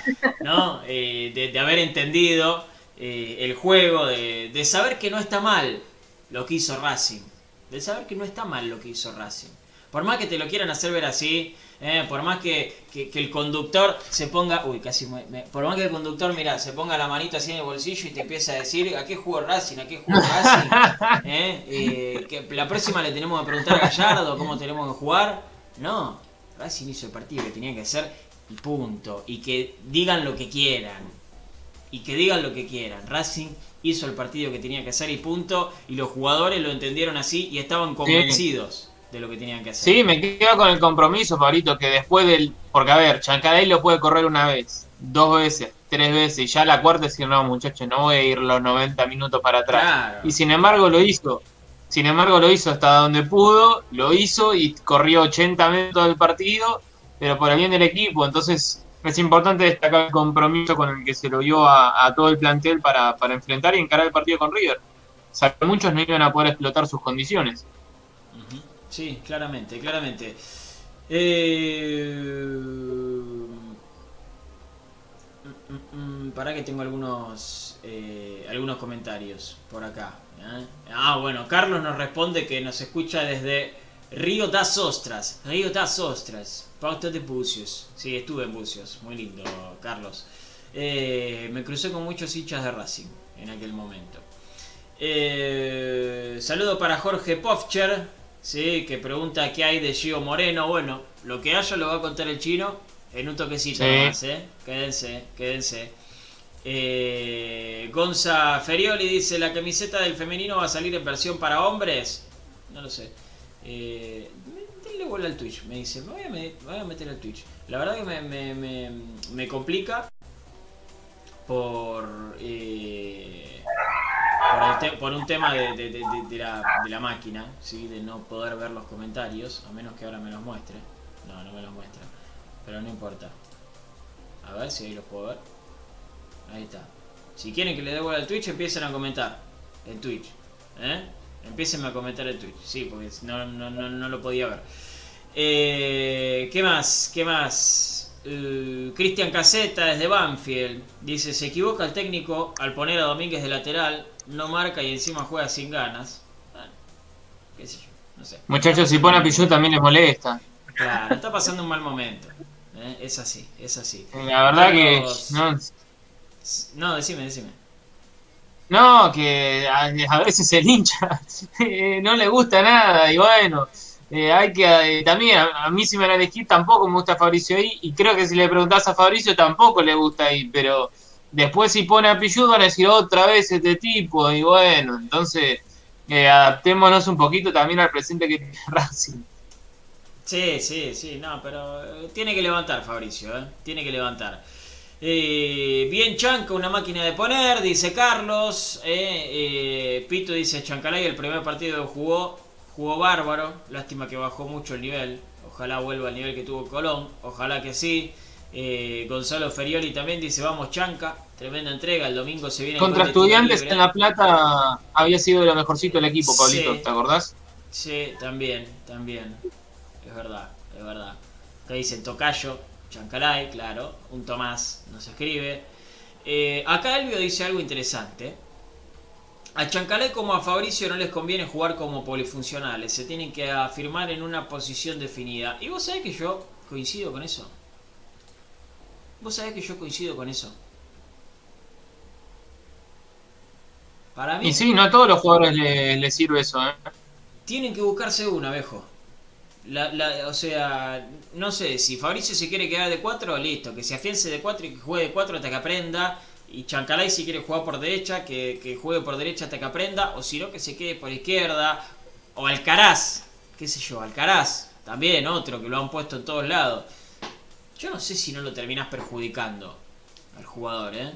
¿no? Eh, de, haber entendido eh, el juego, de, saber que no está mal lo que hizo Racing. De saber que no está mal lo que hizo Racing. Por más que te lo quieran hacer ver así, eh, por más que, que, que, el conductor se ponga, uy, casi me, me, por más que el conductor, mira, se ponga la manita así en el bolsillo y te empieza a decir, ¿a qué jugó Racing? ¿A qué jugó Racing? ¿Eh? Eh, que la próxima le tenemos que preguntar a Gallardo cómo tenemos que jugar. No, Racing hizo el partido que tenía que hacer y punto. Y que digan lo que quieran. Y que digan lo que quieran. Racing hizo el partido que tenía que hacer y punto. Y los jugadores lo entendieron así y estaban convencidos. De lo que tenían que hacer. Sí, me quedo con el compromiso, Pablito, que después del. Porque a ver, Chancaray lo puede correr una vez, dos veces, tres veces, y ya la cuarta decir, no, muchachos, no voy a ir los 90 minutos para atrás. Claro. Y sin embargo lo hizo. Sin embargo lo hizo hasta donde pudo, lo hizo y corrió 80 minutos del partido, pero por el bien del equipo. Entonces es importante destacar el compromiso con el que se lo dio a, a todo el plantel para, para enfrentar y encarar el partido con River. O sea, muchos no iban a poder explotar sus condiciones. Sí, claramente, claramente. Eh... Para que tengo algunos eh, algunos comentarios por acá. ¿eh? Ah, bueno, Carlos nos responde que nos escucha desde Río das Ostras. Río das Ostras, Pauta de Bucios. Sí, estuve en Bucios. Muy lindo, Carlos. Me crucé con muchos hinchas de Racing en aquel momento. Saludo para Jorge Pofcher, ¿sí? que pregunta qué hay de Gio Moreno. Bueno, lo que haya lo va a contar el chino en un toquecito Sí. más, ¿eh? Quédense, quédense. Eh, Gonza Ferioli dice, ¿la camiseta del femenino va a salir en versión para hombres? No lo sé. Eh, denle bola al Twitch, me dice. Me voy a, me- me voy a meter al Twitch. La verdad que me, me- me- me complica por... eh, por, el un tema de, la, de la máquina, ¿sí? de no poder ver los comentarios, a menos que ahora me los muestre. No, no me los muestra. Pero no importa. A ver si ahí los puedo ver. Ahí está. Si quieren que le dé bola al Twitch, empiecen a comentar en Twitch. ¿eh? Empiecen a comentar en Twitch. Sí, porque no, no, no, no lo podía ver. Eh, ¿Qué más? ¿Qué más? Eh, Cristian Caseta desde Banfield dice: Se equivoca el técnico al poner a Domínguez de lateral, no marca y encima juega sin ganas. Bueno, qué sé yo, no sé. Muchachos, si pone a Pichu también les molesta. Claro, está pasando un mal momento. ¿eh? Es así, es así. La verdad que no, No, decime, decime. no, que a, veces el hincha eh, no le gusta nada y bueno, eh, hay que eh, también a, a mí si me van a elegir tampoco me gusta Fabricio ahí y creo que si le preguntás a Fabricio tampoco le gusta ahí, pero después si pone a Pichu van a decir otra vez este tipo y bueno, entonces eh, adaptémonos un poquito también al presente que tiene Racing. Sí, sí, sí, no, pero eh, tiene que levantar Fabricio, ¿eh? Tiene que levantar. Eh, bien Chanca, una máquina de poner, dice Carlos. eh, eh, Pito dice Chancalay, el primer partido jugó, jugó bárbaro. Lástima que bajó mucho el nivel. Ojalá vuelva al nivel que tuvo Colón. Ojalá que sí. Eh, Gonzalo Ferioli también dice, vamos Chanca. Tremenda entrega, el domingo se viene... Contra estudiantes en La Plata había sido lo mejorcito del equipo, Pablito, Sí. ¿te acordás? Sí, también, también. Es verdad, es verdad. Acá dicen Tocayo, Chancalay, claro. Un Tomás nos escribe. Eh, acá Elvio dice algo interesante. A Chancalay como a Fabricio no les conviene jugar como polifuncionales. Se tienen que afirmar en una posición definida. ¿Y vos sabés que yo coincido con eso? ¿Vos sabés que yo coincido con eso? Para mí Y sí, no a todos los jugadores les le sirve eso, ¿eh? tienen que buscarse una, viejo. La, la- o sea, no sé, si Fabricio se quiere quedar de 4, listo, que se afiance de 4 y que juegue de 4 hasta que aprenda. Y Chancalay si quiere jugar por derecha, que, que juegue por derecha hasta que aprenda. O si no, que se quede por izquierda. O Alcaraz, qué sé yo, Alcaraz, también otro que lo han puesto en todos lados. Yo no sé si no lo terminás perjudicando al jugador, ¿eh?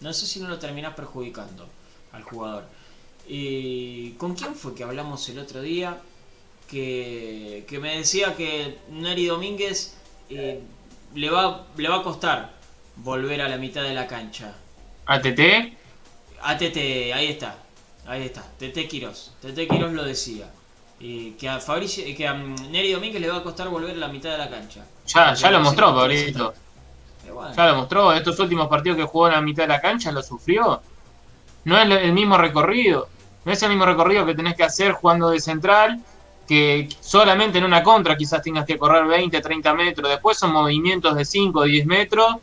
No sé si no lo terminás perjudicando al jugador. Y ¿Con quién fue que hablamos el otro día? Que, que me decía que Neri Domínguez eh, le, va, le va a costar volver a la mitad de la cancha. ATT, ATT, ahí está. Ahí está. TT Quiroz. TT Quiroz lo decía. Y que a Fabricio, que a mm, Neri Domínguez le va a costar volver a la mitad de la cancha. ya, ya lo mostró, Pablito. Bueno. Ya lo mostró. Estos últimos partidos que jugó en la mitad de la cancha lo sufrió. No es el mismo recorrido. No es el mismo recorrido que tenés que hacer jugando de central. Que solamente en una contra quizás tengas que correr 20, 30 metros. Después son movimientos de 5, 10 metros.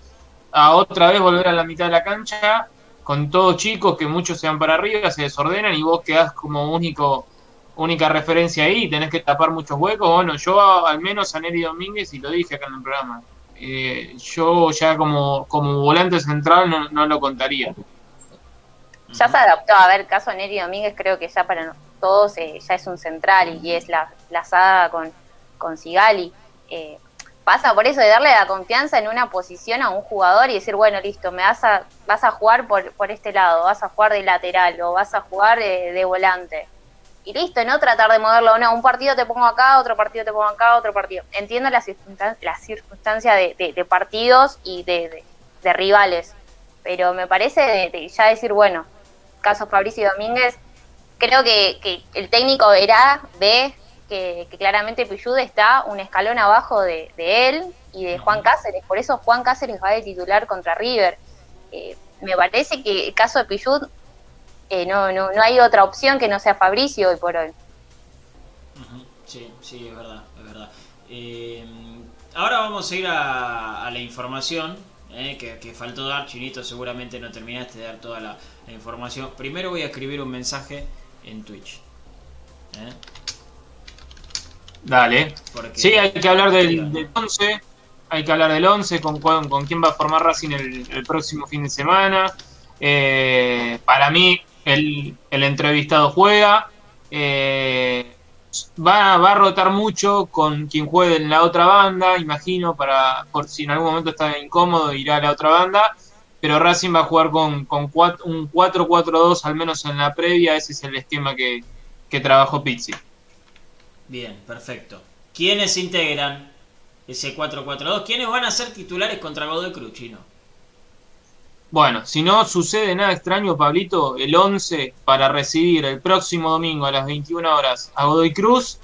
A otra vez volver a la mitad de la cancha. Con todos chicos que muchos se van para arriba, se desordenan y vos quedás como único única referencia ahí, tenés que tapar muchos huecos. Bueno, yo al menos a Neri Domínguez, y lo dije acá en el programa, eh, yo ya como, como volante central no, no lo contaría. Ya se adaptó. A ver, caso Neri Domínguez, creo que ya para todos eh, ya es un central y es la, la con, con Sigali. Eh, pasa por eso de darle la confianza en una posición a un jugador y decir, bueno, listo, me vas a, vas a jugar por, por este lado, vas a jugar de lateral o vas a jugar eh, de volante. Y listo, no tratar de moverlo, no, un partido te pongo acá, otro partido te pongo acá, otro partido. Entiendo las circunstan- la circunstancia de, de- de partidos y de, rivales, pero me parece ya decir, bueno, caso Fabricio Domínguez, creo que, que el técnico verá, ve que, que claramente Pillud está un escalón abajo de, de él y de Juan Cáceres, por eso Juan Cáceres va de titular contra River. Eh, me parece que el caso de Pillud eh, no, no, no hay otra opción que no sea Fabricio hoy por hoy. Sí, sí, es verdad, es verdad. Eh, ahora vamos a ir a, a la información, eh, que, faltó dar, Chinito, seguramente no terminaste de dar toda la, información. Primero voy a escribir un mensaje en Twitch. ¿eh? Dale. sí, hay que hablar del, 11. Hay que hablar del 11, con, con, quién va a formar Racing el, próximo fin de semana. Eh, para mí, el, entrevistado juega. Eh, va, a rotar mucho con quien juegue en la otra banda, imagino, para por si en algún momento está incómodo, irá a la otra banda. Pero Racing va a jugar con, un 4-4-2, al menos en la previa. Ese es el esquema que, que trabajó Pizzi. Bien, perfecto. ¿Quiénes integran ese 4-4-2? ¿Quiénes van a ser titulares contra Godoy Cruz, Chino? Bueno, si no sucede nada extraño, Pablito, el 11 para recibir el próximo domingo a las 21 horas a Godoy Cruz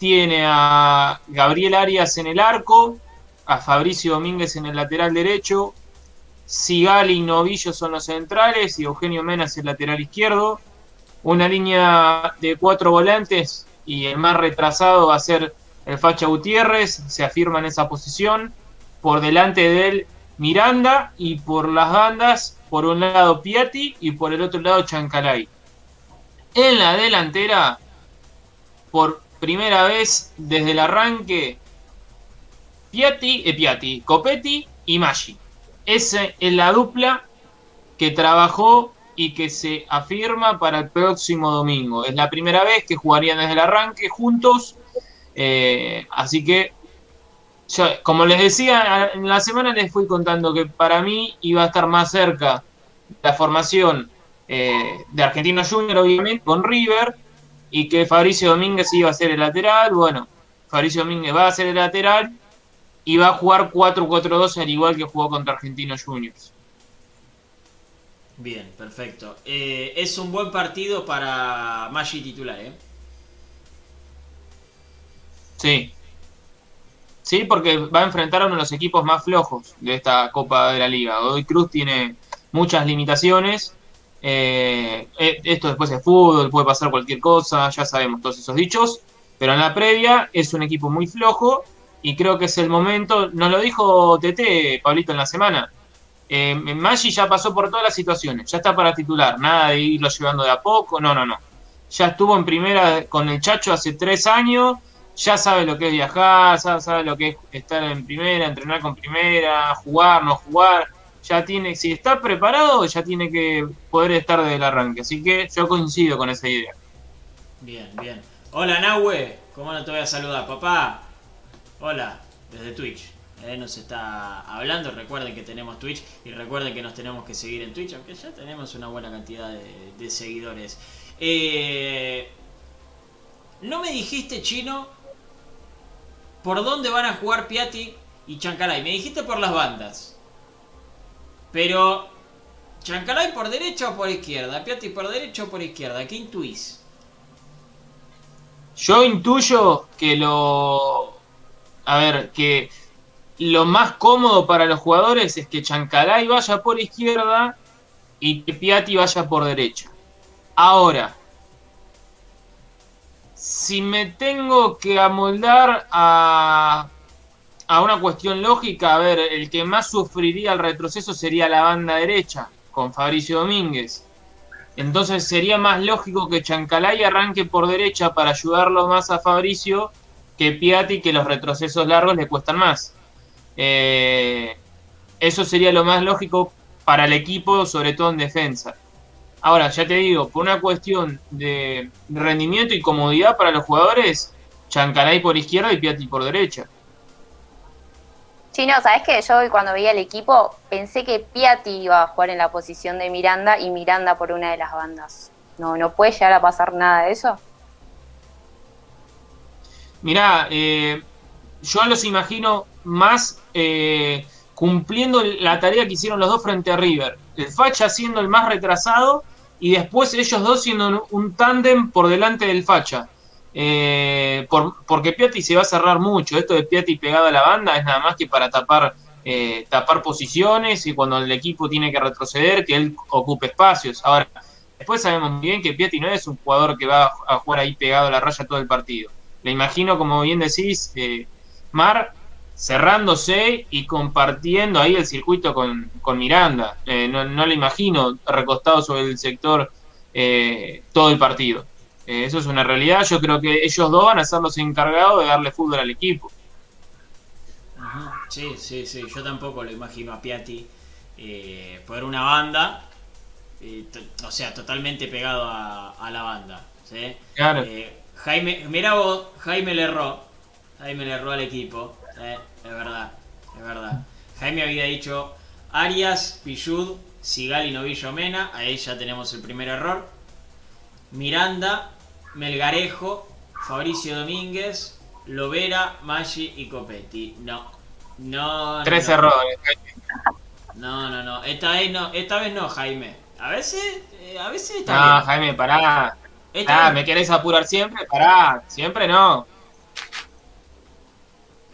tiene a Gabriel Arias en el arco, a Fabricio Domínguez en el lateral derecho, Sigali y Novillo son los centrales y Eugenio Menas el lateral izquierdo. Una línea de cuatro volantes y el más retrasado va a ser el Facha Gutiérrez, se afirma en esa posición. Por delante de él Miranda y por las bandas, por un lado Piatti y por el otro lado Chancalay. En la delantera, por primera vez desde el arranque, Piatti, eh, Piatti, Copetti y Maggi. Esa es la dupla que trabajó y que se afirma para el próximo domingo. Es la primera vez que jugarían desde el arranque juntos. Eh, así que, como les decía, en la semana les fui contando que para mí iba a estar más cerca la formación eh, de Argentino Junior, obviamente, con River, y que Fabricio Domínguez iba a ser el lateral. Bueno, Fabricio Domínguez va a ser el lateral y va a jugar 4-4-2 al igual que jugó contra Argentino Juniors. Bien, perfecto. Eh, es un buen partido para Maggi titular, ¿eh? Sí. Sí, porque va a enfrentar a uno de los equipos más flojos de esta Copa de la Liga. Godoy Cruz tiene muchas limitaciones. Eh, eh, esto después es fútbol, puede pasar cualquier cosa, ya sabemos todos esos dichos. Pero en la previa es un equipo muy flojo y creo que es el momento. Nos lo dijo Tete, Pablito, en la semana eh, Maggi ya pasó por todas las situaciones, ya está para titular, nada de irlo llevando de a poco, no, no, no. Ya estuvo en primera con el Chacho hace tres años, ya sabe lo que es viajar, ya sabe lo que es estar en primera, entrenar con primera, jugar, no jugar. Ya tiene, si está preparado, ya tiene que poder estar desde el arranque. Así que yo coincido con esa idea. Bien, bien. Hola Nahue, ¿cómo no te voy a saludar, papá? Hola, desde Twitch. Eh, nos está hablando. Recuerden que tenemos Twitch y recuerden que nos tenemos que seguir en Twitch, aunque ya tenemos una buena cantidad de, seguidores. Eh, no me dijiste, chino, por dónde van a jugar Piatti y Chancalay. Me dijiste por las bandas. Pero, ¿Chancalay por derecha o por izquierda? ¿Piatti por derecha o por izquierda? ¿Qué intuís? Yo intuyo que lo. A ver, que lo más cómodo para los jugadores es que Chancalay vaya por izquierda y que Piatti vaya por derecha. Ahora, si me tengo que amoldar a, a una cuestión lógica, a ver, el que más sufriría el retroceso sería la banda derecha, con Fabricio Domínguez. Entonces sería más lógico que Chancalay arranque por derecha para ayudarlo más a Fabricio que Piatti, que los retrocesos largos le cuestan más. Eh, eso sería lo más lógico para el equipo, sobre todo en defensa. Ahora, ya te digo, por una cuestión de rendimiento y comodidad para los jugadores, Chancalay por izquierda y Piatti por derecha. Sí, no, sabes que yo cuando veía el equipo pensé que Piatti iba a jugar en la posición de Miranda y Miranda por una de las bandas. No, no puede llegar a pasar nada de eso. Mirá, eh, yo los imagino más eh, cumpliendo la tarea que hicieron los dos frente a River. El Facha siendo el más retrasado y después ellos dos siendo un, tándem por delante del Facha. Eh, porque Piatti se va a cerrar mucho. Esto de Piatti pegado a la banda es nada más que para tapar, eh, tapar posiciones y cuando el equipo tiene que retroceder, que él ocupe espacios. Ahora, después sabemos bien que Piatti no es un jugador que va a jugar ahí pegado a la raya todo el partido. Le imagino, como bien decís, Mar, cerrándose y compartiendo ahí el circuito con, con Miranda. Eh, no, no le imagino recostado sobre el sector eh, todo el partido. Eh, eso es una realidad. Yo creo que ellos dos van a ser los encargados de darle fútbol al equipo. Sí, sí, sí. Yo tampoco lo imagino a Piatti eh, por una banda, o sea, totalmente pegado a, la banda. Claro. Jaime, mira vos, Jaime le erró. Jaime le erró al equipo. Es verdad, es verdad. Jaime había dicho Arias, Pillud, Sigali, Novillo, Mena. Ahí ya tenemos el primer error. Miranda, Melgarejo, Fabricio Domínguez, Lovera, Maggi y Copetti. No, no. Tres errores. No, no, no. Esta vez no, esta vez no, Jaime. A veces, eh, a veces está No, Jaime, pará. Ah, ¿me querés apurar siempre? Pará, siempre no.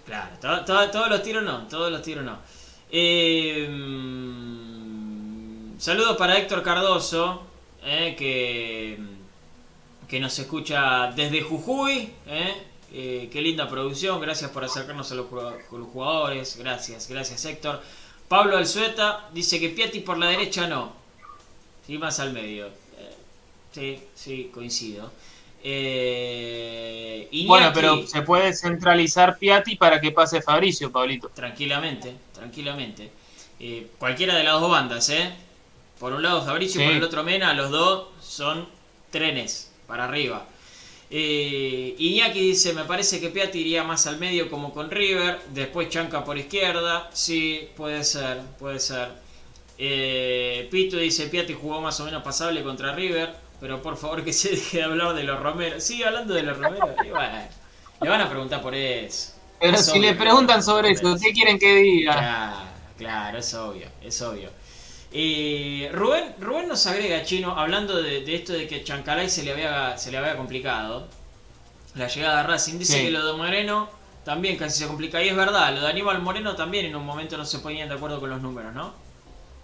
Claro, todos los tiros no, todos los tiros no. Eh, saludos para Héctor Cardoso, eh, que que nos escucha desde Jujuy. ¿eh? Eh, qué linda producción, gracias por acercarnos a los, jugadores, gracias, gracias Héctor. Pablo Alzueta dice que Piatti por la derecha no, sí, más al medio. Sí, sí, coincido. Bueno, pero se puede centralizar Piatti para que pase Fabricio, Pablito. Tranquilamente, tranquilamente. cualquiera de las dos bandas, ¿eh? Por un lado Fabricio, y por el otro Mena, los dos son trenes para arriba. Eh, Iñaki dice, me parece que Piatti iría más al medio como con River, después Chanca por izquierda, sí, puede ser, puede ser. Eh, Pito dice, Piatti jugó más o menos pasable contra River, pero por favor que se deje de hablar de los Romeros. Sigue hablando de los Romeros, le van a preguntar por eso. Pero si le preguntan sobre eso, ¿qué quieren que diga? Claro, claro, es obvio, es obvio. Eh, Rubén, Rubén nos agrega, Chino, hablando de, esto de que Chancalay se le había, se le había complicado. La llegada a Racing. Dice que lo de Moreno también casi se complica. Y es verdad, lo de Aníbal Moreno también en un momento no se ponían de acuerdo con los números, ¿no?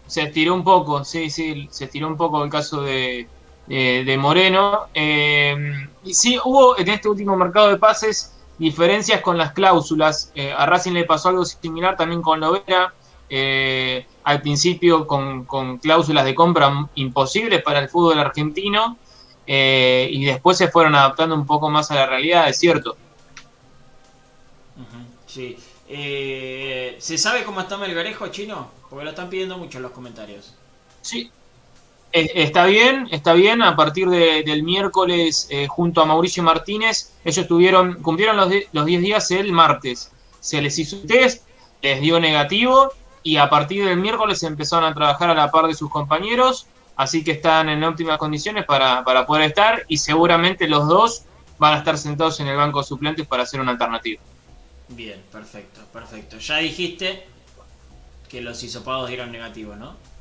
Se estiró un poco, sí, sí, se estiró un poco el caso de, de, Moreno. Eh, y sí, hubo en este último mercado de pases diferencias con las cláusulas. Eh, a Racing le pasó algo similar también con Lovera. Eh, al principio con, cláusulas de compra imposibles para el fútbol argentino eh, y después se fueron adaptando un poco más a la realidad, es cierto. Sí. Eh, ¿Se sabe cómo está Melgarejo, chino? Porque lo están pidiendo mucho en los comentarios. Sí. Está bien, está bien. A partir del miércoles, eh, junto a Mauricio Martínez, ellos tuvieron, cumplieron los 10 días el martes. Se les hizo un test, les dio negativo y a partir del miércoles empezaron a trabajar a la par de sus compañeros, así que están en óptimas condiciones para, poder estar y seguramente los dos van a estar sentados en el banco de suplentes para hacer una alternativa. Bien, perfecto, perfecto. Ya dijiste que los hisopados dieron negativo, ¿no?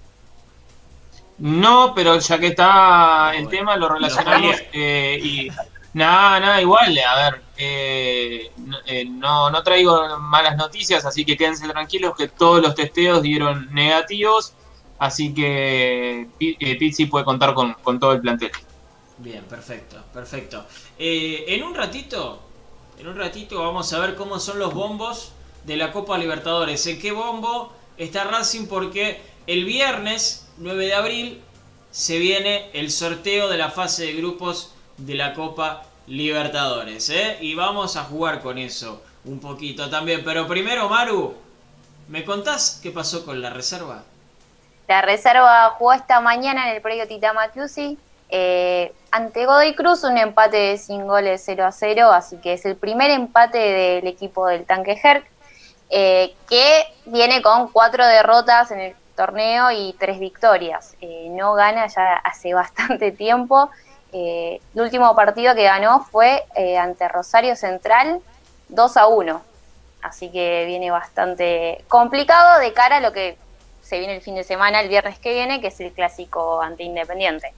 No, pero ya que está el tema, lo relacionamos eh, y Nada, nada, igual, a ver, eh, eh, no, no traigo malas noticias, así que quédense tranquilos que todos los testeos dieron negativos, así que eh, Pizzi puede contar con, todo el plantel. Bien, perfecto, perfecto. en un ratito, en un ratito vamos a ver cómo son los bombos de la Copa Libertadores. ¿En qué bombo está Racing? Porque el viernes 9 de abril se viene el sorteo de la fase de grupos de la Copa Libertadores. ¿eh? Y vamos a jugar con eso un poquito también. Pero primero, Maru, ¿me contás qué pasó con la reserva? La reserva jugó esta mañana en el predio Titama eh, ante Godoy Cruz, un empate sin goles 0 a 0, así que es el primer empate del equipo del Tanque Herc, eh, que viene con cuatro derrotas en el torneo y tres victorias. Eh, no gana ya hace bastante tiempo eh, el último partido que ganó fue eh, ante Rosario Central 2 a 1. Así que viene bastante complicado de cara a lo que se viene el fin de semana, el viernes que viene, que es el clásico ante Independiente.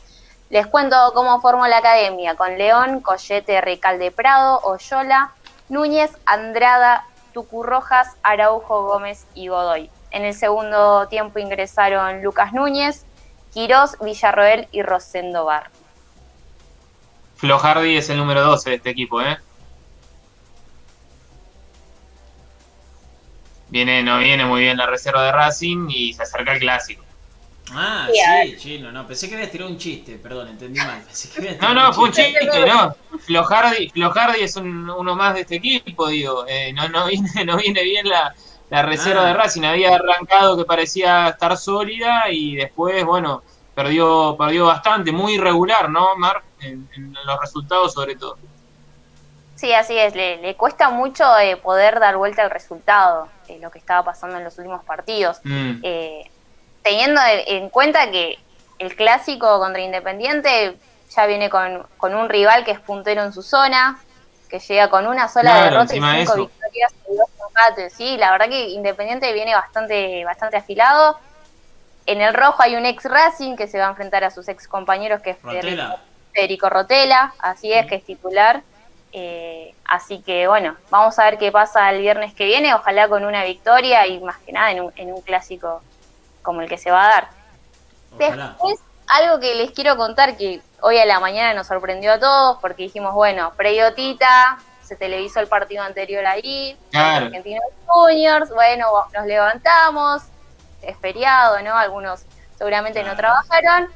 Les cuento cómo formó la academia con León, Collete, Recalde Prado, Oyola, Núñez, Andrada, Tucurrojas, Araujo, Gómez y Godoy. En el segundo tiempo ingresaron Lucas Núñez, Quirós, Villarroel y Rosendo Bar. Flojardi es el número 12 de este equipo, ¿eh? viene, no viene muy bien la reserva de Racing y se acerca el clásico. Ah, Sí, chino, no, pensé que habías tirado un chiste, perdón, entendí mal. Pensé que No, no, fue un chiste. chiste, no. Flojardi, Flojardi es un- uno más de este equipo, digo. Eh, no, no, viene, no viene bien la, la reserva Ah. de Racing. Había arrancado que parecía estar sólida y después, bueno, perdió, perdió bastante, muy irregular, ¿no, Mar? En, en los resultados sobre todo. Sí, así es, le, le cuesta mucho eh, poder dar vuelta al resultado, eh, lo que estaba pasando en los últimos partidos. Mm. Eh, teniendo en en cuenta que el clásico contra Independiente ya viene con, con un rival que es puntero en su zona, que llega con una sola Claro, derrota y cinco victorias Sí, la verdad que Independiente viene bastante, bastante afilado. En el rojo hay un ex Racing que se va a enfrentar a sus ex compañeros que es Rotela. Federico Rotela, así es, que es titular. Eh, así que bueno, vamos a ver qué pasa el viernes que viene, ojalá con una victoria y más que nada en un, en un clásico como el que se va a dar. Ojalá. Después, algo que les quiero contar que hoy a la mañana nos sorprendió a todos porque dijimos, bueno, Tita, se televisó el partido anterior ahí, Claro. Argentinos Juniors, bueno, nos levantamos, es feriado, ¿no? Algunos seguramente no trabajaron,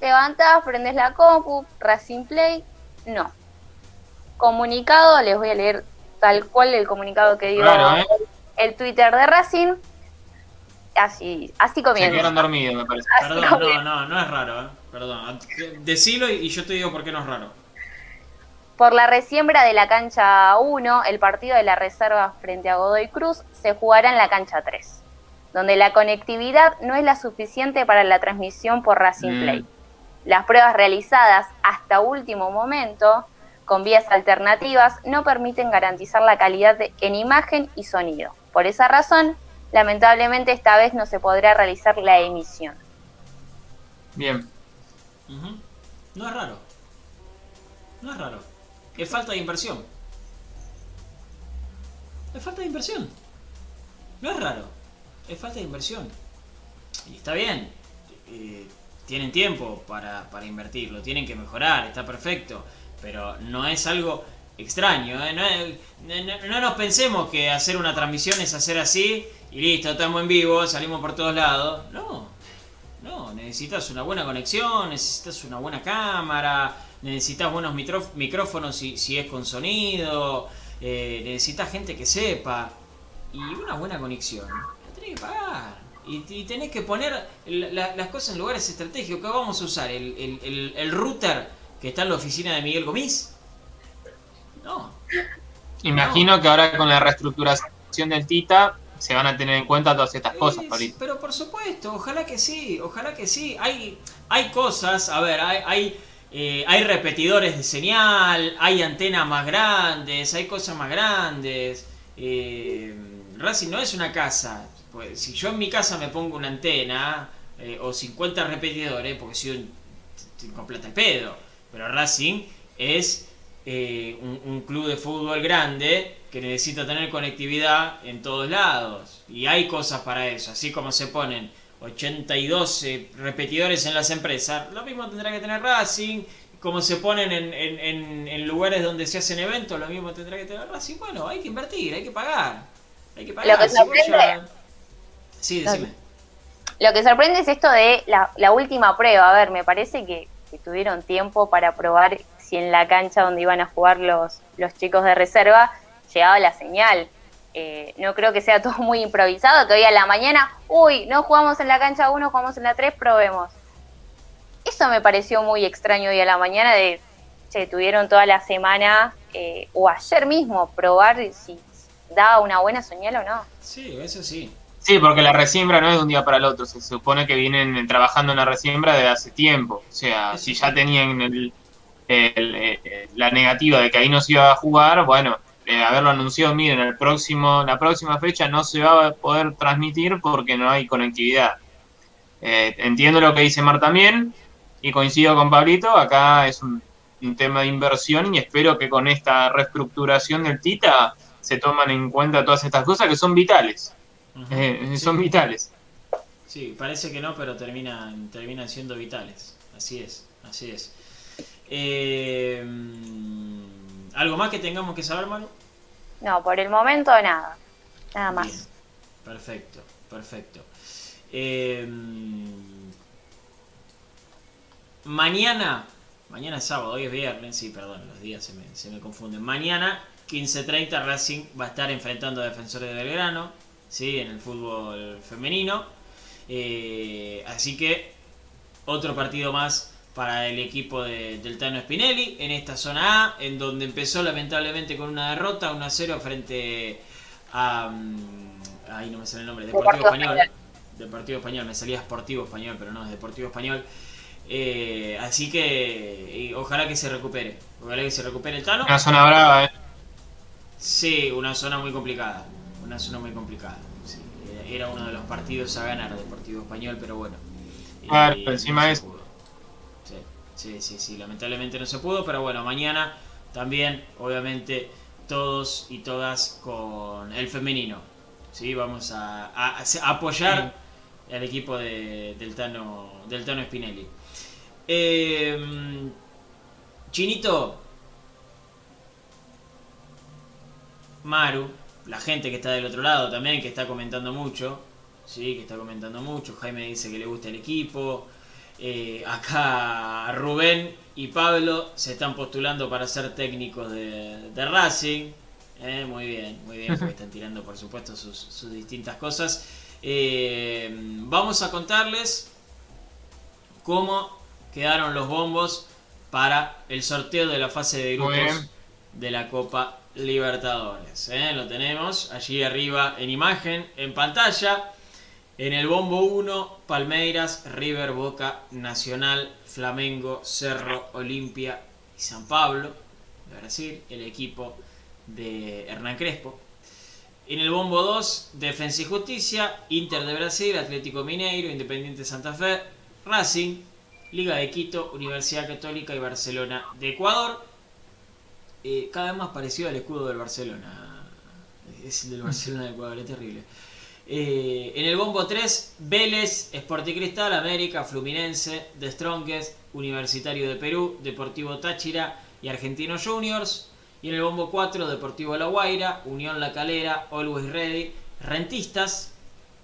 levantás, prendes la compu, Racing Play, no. Comunicado, les voy a leer tal cual el comunicado que dio Claro, ¿eh? el Twitter de Racing. Así, así Se comienza. quedaron dormidos, me parece. Así Perdón, comienza. no, no, no es raro, ¿eh? Perdón. Decilo y y yo te digo por qué no es raro. Por la resiembra de la cancha 1, el partido de la reserva frente a Godoy Cruz se jugará en la cancha 3, donde la conectividad no es la suficiente para la transmisión por Racing Mm. Play. Las pruebas realizadas hasta último momento con vías alternativas no permiten garantizar la calidad de- en imagen y sonido. Por esa razón, lamentablemente esta vez no se podrá realizar la emisión. Bien. No es raro. No es raro. Es falta de inversión. Es falta de inversión. No es raro. Es falta de inversión. Y está bien. Eh, tienen tiempo para, para invertirlo. Tienen que mejorar. Está perfecto. Pero no es algo extraño. ¿eh? No, no- no nos pensemos que hacer una transmisión es hacer así y listo, estamos en vivo, salimos por todos lados. No. No, necesitas una buena conexión, necesitas una buena cámara, necesitas buenos micrófonos si, si es con sonido, eh, necesitas gente que sepa. Y una buena conexión, la tenés que pagar. Y, y tenés que poner la- la- las cosas en lugares estratégicos. ¿Qué vamos a usar? ¿El, el- el- el router que está en la oficina de Miguel Gomis? No. Imagino que ahora con la reestructuración del Tita se van a tener en cuenta todas estas cosas, Pablito. Pero por supuesto, ojalá que sí, ojalá que sí. Hay, hay cosas, a ver, hay, hay, eh, hay repetidores de señal, hay antenas más grandes, hay cosas más grandes. Eh, Racing no es una casa. Pues, si yo en mi casa me pongo una antena eh, o 50 repetidores, porque si un, al pedo. Pero Racing es un club de fútbol grande que necesita tener conectividad en todos lados. Y hay cosas para eso. Así como se ponen 82 eh, repetidores en las empresas, lo mismo tendrá que tener Racing. Como se ponen en, en- en- en lugares donde se hacen eventos, lo mismo tendrá que tener Racing. Bueno, hay que invertir, hay que pagar. Hay que pagar. Lo que Si sorprende- ya- Sí, decime. Lo que sorprende es esto de la, la última prueba. A ver, me parece que, que tuvieron tiempo para probar si en la cancha donde iban a jugar los, los chicos de reserva llegaba la señal. Eh, no creo que sea todo muy improvisado, que hoy a la mañana, uy, no jugamos en la cancha 1, jugamos en la 3, probemos. Eso me pareció muy extraño hoy a la mañana de, che, tuvieron toda la semana eh, o ayer mismo probar si daba una buena señal o no. Sí, eso sí. Sí, porque la resiembra no es de un día para el otro. Se supone que vienen trabajando en la resiembra desde hace tiempo. O sea, si ya tenían el- el- eh, la negativa de que ahí no se iba a jugar, bueno, eh, haberlo anunciado, miren, el próximo, la próxima fecha no se va a poder transmitir porque no hay conectividad. Eh, entiendo lo que dice Mar también y coincido con Pablito. Acá es un, un tema de inversión y espero que con esta reestructuración del Tita se toman en cuenta todas estas cosas que son vitales. Eh, Sí. son vitales. Sí, parece que no, pero terminan, terminan siendo vitales. Así es, así es. Eh, ¿Algo más que tengamos que saber, Manu? No, por el momento nada. Nada más. Bien, Perfecto, perfecto. Eh, mañana, mañana es sábado, hoy es viernes, sí, perdón, los días se me, se me confunden. Mañana, 15.30, Racing va a estar enfrentando a Defensores de Belgrano, ¿sí? En el fútbol femenino. Eh, así que, otro partido más para el equipo de, del Tano Spinelli en esta zona A, en donde empezó lamentablemente con una derrota 1-0 frente a... mm, Ahí no me sale el nombre, Deportivo Deportivo Español. Español. Deportivo Español, me salía Sportivo Español, pero no, es Deportivo Español. Eh, así que y ojalá que se recupere. Ojalá que se recupere el Tano. Una zona brava, ¿eh? Sí, una zona muy complicada. Una zona muy complicada. sí. Era- uno de los partidos a ganar Deportivo Español, pero bueno. Claro, Eh, encima es- pudo. Sí, sí, sí, lamentablemente no se pudo, pero bueno, mañana también, obviamente, todos y todas con el femenino. ¿sí? Vamos a, a- a apoyar al equipo de- del, Tano, del Tano Spinelli. Eh, Chinito, Maru, la gente que está del otro lado también, que está comentando mucho, sí, que está comentando mucho. Jaime dice que le gusta el equipo. Eh, acá Rubén y Pablo se están postulando para ser técnicos de, de Racing. Eh, muy bien, muy bien, porque están tirando por supuesto sus, sus distintas cosas. Eh, vamos a contarles cómo quedaron los bombos para el sorteo de la fase de grupos de la Copa Libertadores. Lo tenemos allí arriba en imagen, en pantalla. En el bombo 1, Palmeiras, River, Boca, Nacional, Flamengo, Cerro, Olimpia y San Pablo de Brasil, el equipo de Hernán Crespo. En el bombo 2, Defensa y Justicia, Inter de Brasil, Atlético Mineiro, Independiente Santa Fe, Racing, Liga de Quito, Universidad Católica y Barcelona de Ecuador. Eh, cada vez más parecido al escudo del Barcelona. Es el del Barcelona de Ecuador, es terrible. Eh, en el bombo 3, Vélez, Sporting Cristal, América, Fluminense, The Strongest, Universitario de Perú, Deportivo Táchira y Argentinos Juniors. Y en el bombo 4, Deportivo La Guaira, Unión La Calera, Always Ready, Rentistas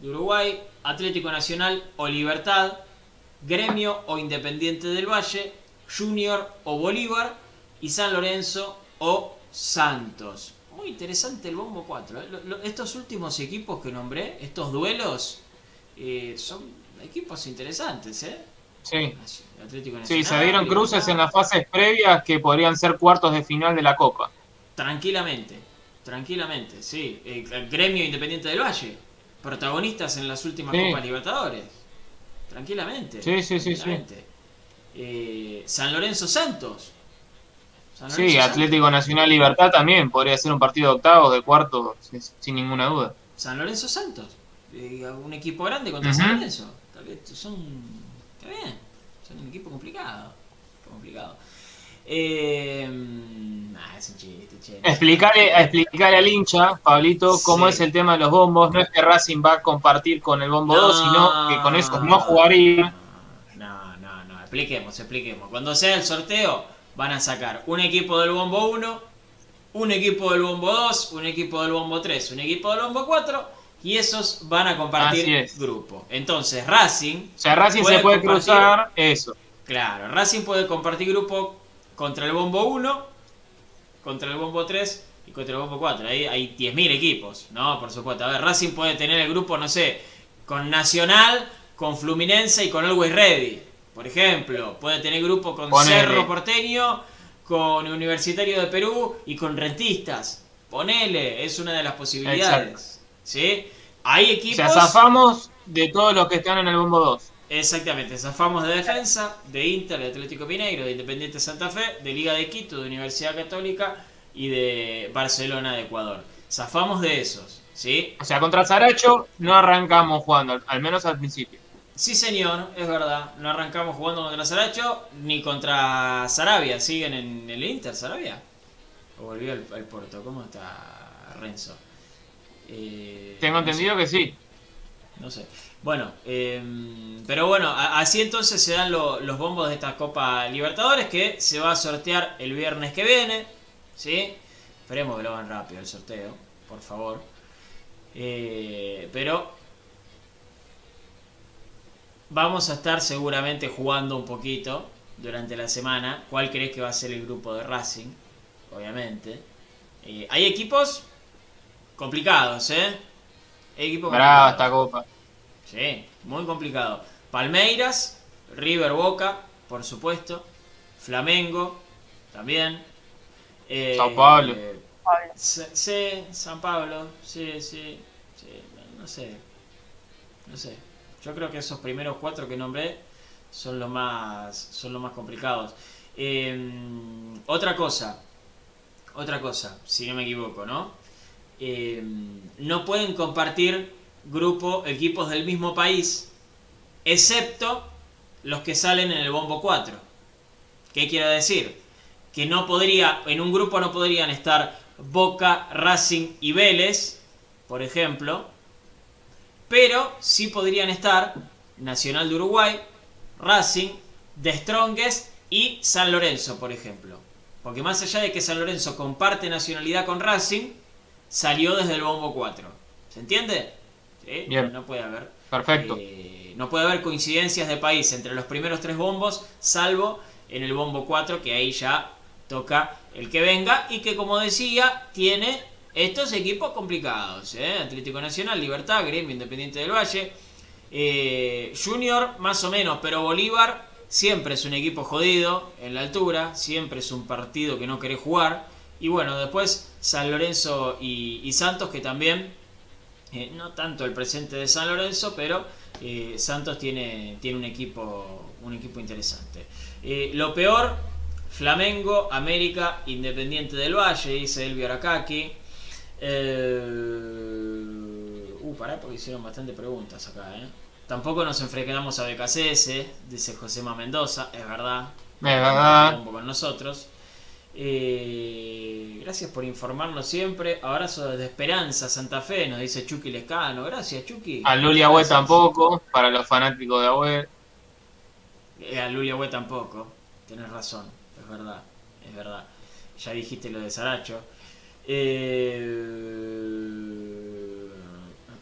de Uruguay, Atlético Nacional o Libertad, Gremio o Independiente del Valle, Junior o Bolívar y San Lorenzo o Santos. Muy interesante el bombo 4. ¿eh? Lo- lo- estos últimos equipos que nombré, estos duelos, eh, son equipos interesantes, ¿eh? Sí. Atlético Sí, se dieron cruces en las fases previas que podrían ser cuartos de final de la Copa. Tranquilamente, tranquilamente, sí. Eh, El gremio Independiente del Valle, protagonistas en las últimas Sí. Copas Libertadores. Tranquilamente. Sí, sí, sí, sí. tranquilamente. Eh, San Lorenzo Santos. Sí, Atlético Nacional Libertad también podría ser un partido de octavos, de cuartos, sin, ninguna duda. San Lorenzo Santos. Eh, un equipo grande contra. San Lorenzo. Tal vez Son. Está bien. Son un equipo complicado. Complicado. Eh, ah, es un chiste, che. Explicarle, explicarle al hincha, Pablito, cómo Sí. es el tema de los bombos. No es que Racing va a compartir con el bombo 2, sino que con esos no jugaría. No, no, no, expliquemos, expliquemos. Cuando sea el sorteo, van a sacar un equipo del bombo 1, un equipo del bombo 2, un equipo del bombo 3, un equipo del bombo 4, y esos van a compartir grupo. Entonces, Racing, O sea, Racing Puede se puede cruzar eso. claro, Racing puede compartir grupo contra el bombo 1, contra el bombo 3 y contra el bombo 4. Ahí hay 10.000 equipos, ¿no? Por supuesto. A ver, Racing puede tener el grupo, no sé, con Nacional, con Fluminense y con Always Ready. Por ejemplo, puede tener grupo con Ponele. Cerro Porteño, con Universitario de Perú y con Rentistas. Ponele, es una de las posibilidades. ¿Sí? Hay O equipos. sea, zafamos de todos los que están en el bombo 2. Exactamente, zafamos de defensa, de Inter, de Atlético Mineiro, de Independiente Santa Fe, de Liga de Quito, de Universidad Católica y de Barcelona de Ecuador. Zafamos de esos, ¿sí? O sea, contra Saracho no arrancamos jugando, al menos al principio. Sí, señor, es verdad. No arrancamos jugando contra Saracho ni contra Sarabia. ¿Siguen en el Inter, Sarabia? ¿O volvió al, al Porto? ¿Cómo está Renzo? Eh, Tengo no sé. entendido que sí. No sé. Bueno, eh, pero bueno, así entonces se dan lo- los bombos de esta Copa Libertadores que se va a sortear el viernes que viene. ¿Sí? Esperemos que lo hagan rápido el sorteo, por favor. Eh, pero vamos a estar seguramente jugando un poquito durante la semana. ¿Cuál crees que va a ser el grupo de Racing? Obviamente. Eh, hay equipos complicados, ¿eh? Hay equipos Brava esta copa. Sí, muy complicado. Palmeiras, River Boca, por supuesto. Flamengo, también. Eh, Sao Paulo. eh, Sí, San Pablo, sí, sí, sí, no sé, no sé. Yo creo que esos primeros cuatro que nombré son los más, son los más complicados. Eh, otra cosa, otra cosa, si no me equivoco, ¿no? Eh, no pueden compartir grupo, equipos del mismo país, excepto los que salen en el bombo 4. ¿Qué quiero decir? Que no podría, en un grupo no podrían estar Boca, Racing y Vélez, por ejemplo, pero sí podrían estar Nacional de Uruguay, Racing, The Strongest y San Lorenzo, por ejemplo. Porque más allá de que San Lorenzo comparte nacionalidad con Racing, salió desde el bombo 4. ¿Se entiende? ¿Sí? Bien. No puede haber. Perfecto. Eh, no puede haber coincidencias de país entre los primeros tres bombos, salvo en el bombo 4, que ahí ya toca el que venga y que, como decía, tiene estos equipos complicados. ¿eh? Atlético Nacional, Libertad, Gremio Independiente del Valle. eh, Junior, más o menos, pero Bolívar siempre es un equipo jodido en la altura, siempre es un partido que no querés jugar. Y bueno, después San Lorenzo y, Santos, que también eh, no tanto el presente de San Lorenzo, pero Santos tiene, tiene un equipo un equipo interesante. Lo peor, Flamengo, América, Independiente del Valle, dice Elvio Aracaki. Eh, uh, pará, porque hicieron bastante preguntas acá, ¿eh? Tampoco nos enfrentamos a BKCS, dice Josema Mendoza, es verdad. Es verdad. Con nosotros. Eh, gracias por informarnos siempre. Abrazo desde Esperanza, Santa Fe, nos dice Chucky Lescano. Gracias, Chucky. A Luli Agüe tampoco, para los fanáticos de Agüe. Eh, a Lulia Agüe tampoco. Tenés razón, es verdad, es verdad. Ya dijiste lo de Saracho. Eh,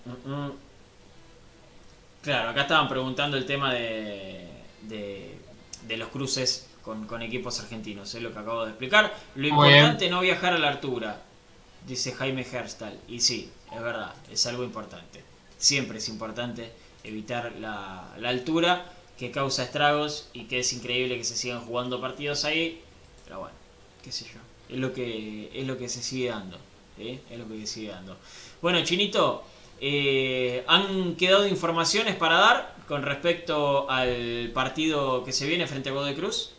mm, mm. Claro, acá estaban preguntando el tema de, de, de los cruces con, con equipos argentinos, es lo que acabo de explicar. Lo importante es no viajar a la altura, dice Jaime Herstal. Y sí, es verdad, es algo importante. Siempre es importante evitar la, la altura que causa estragos y que es increíble que se sigan jugando partidos ahí. Pero bueno, qué sé yo. Es lo que, es lo que se sigue dando. ¿eh? Es lo que se sigue dando. Bueno, Chinito, eh, ¿han quedado informaciones para dar con respecto al partido que se viene frente a Godoy Cruz?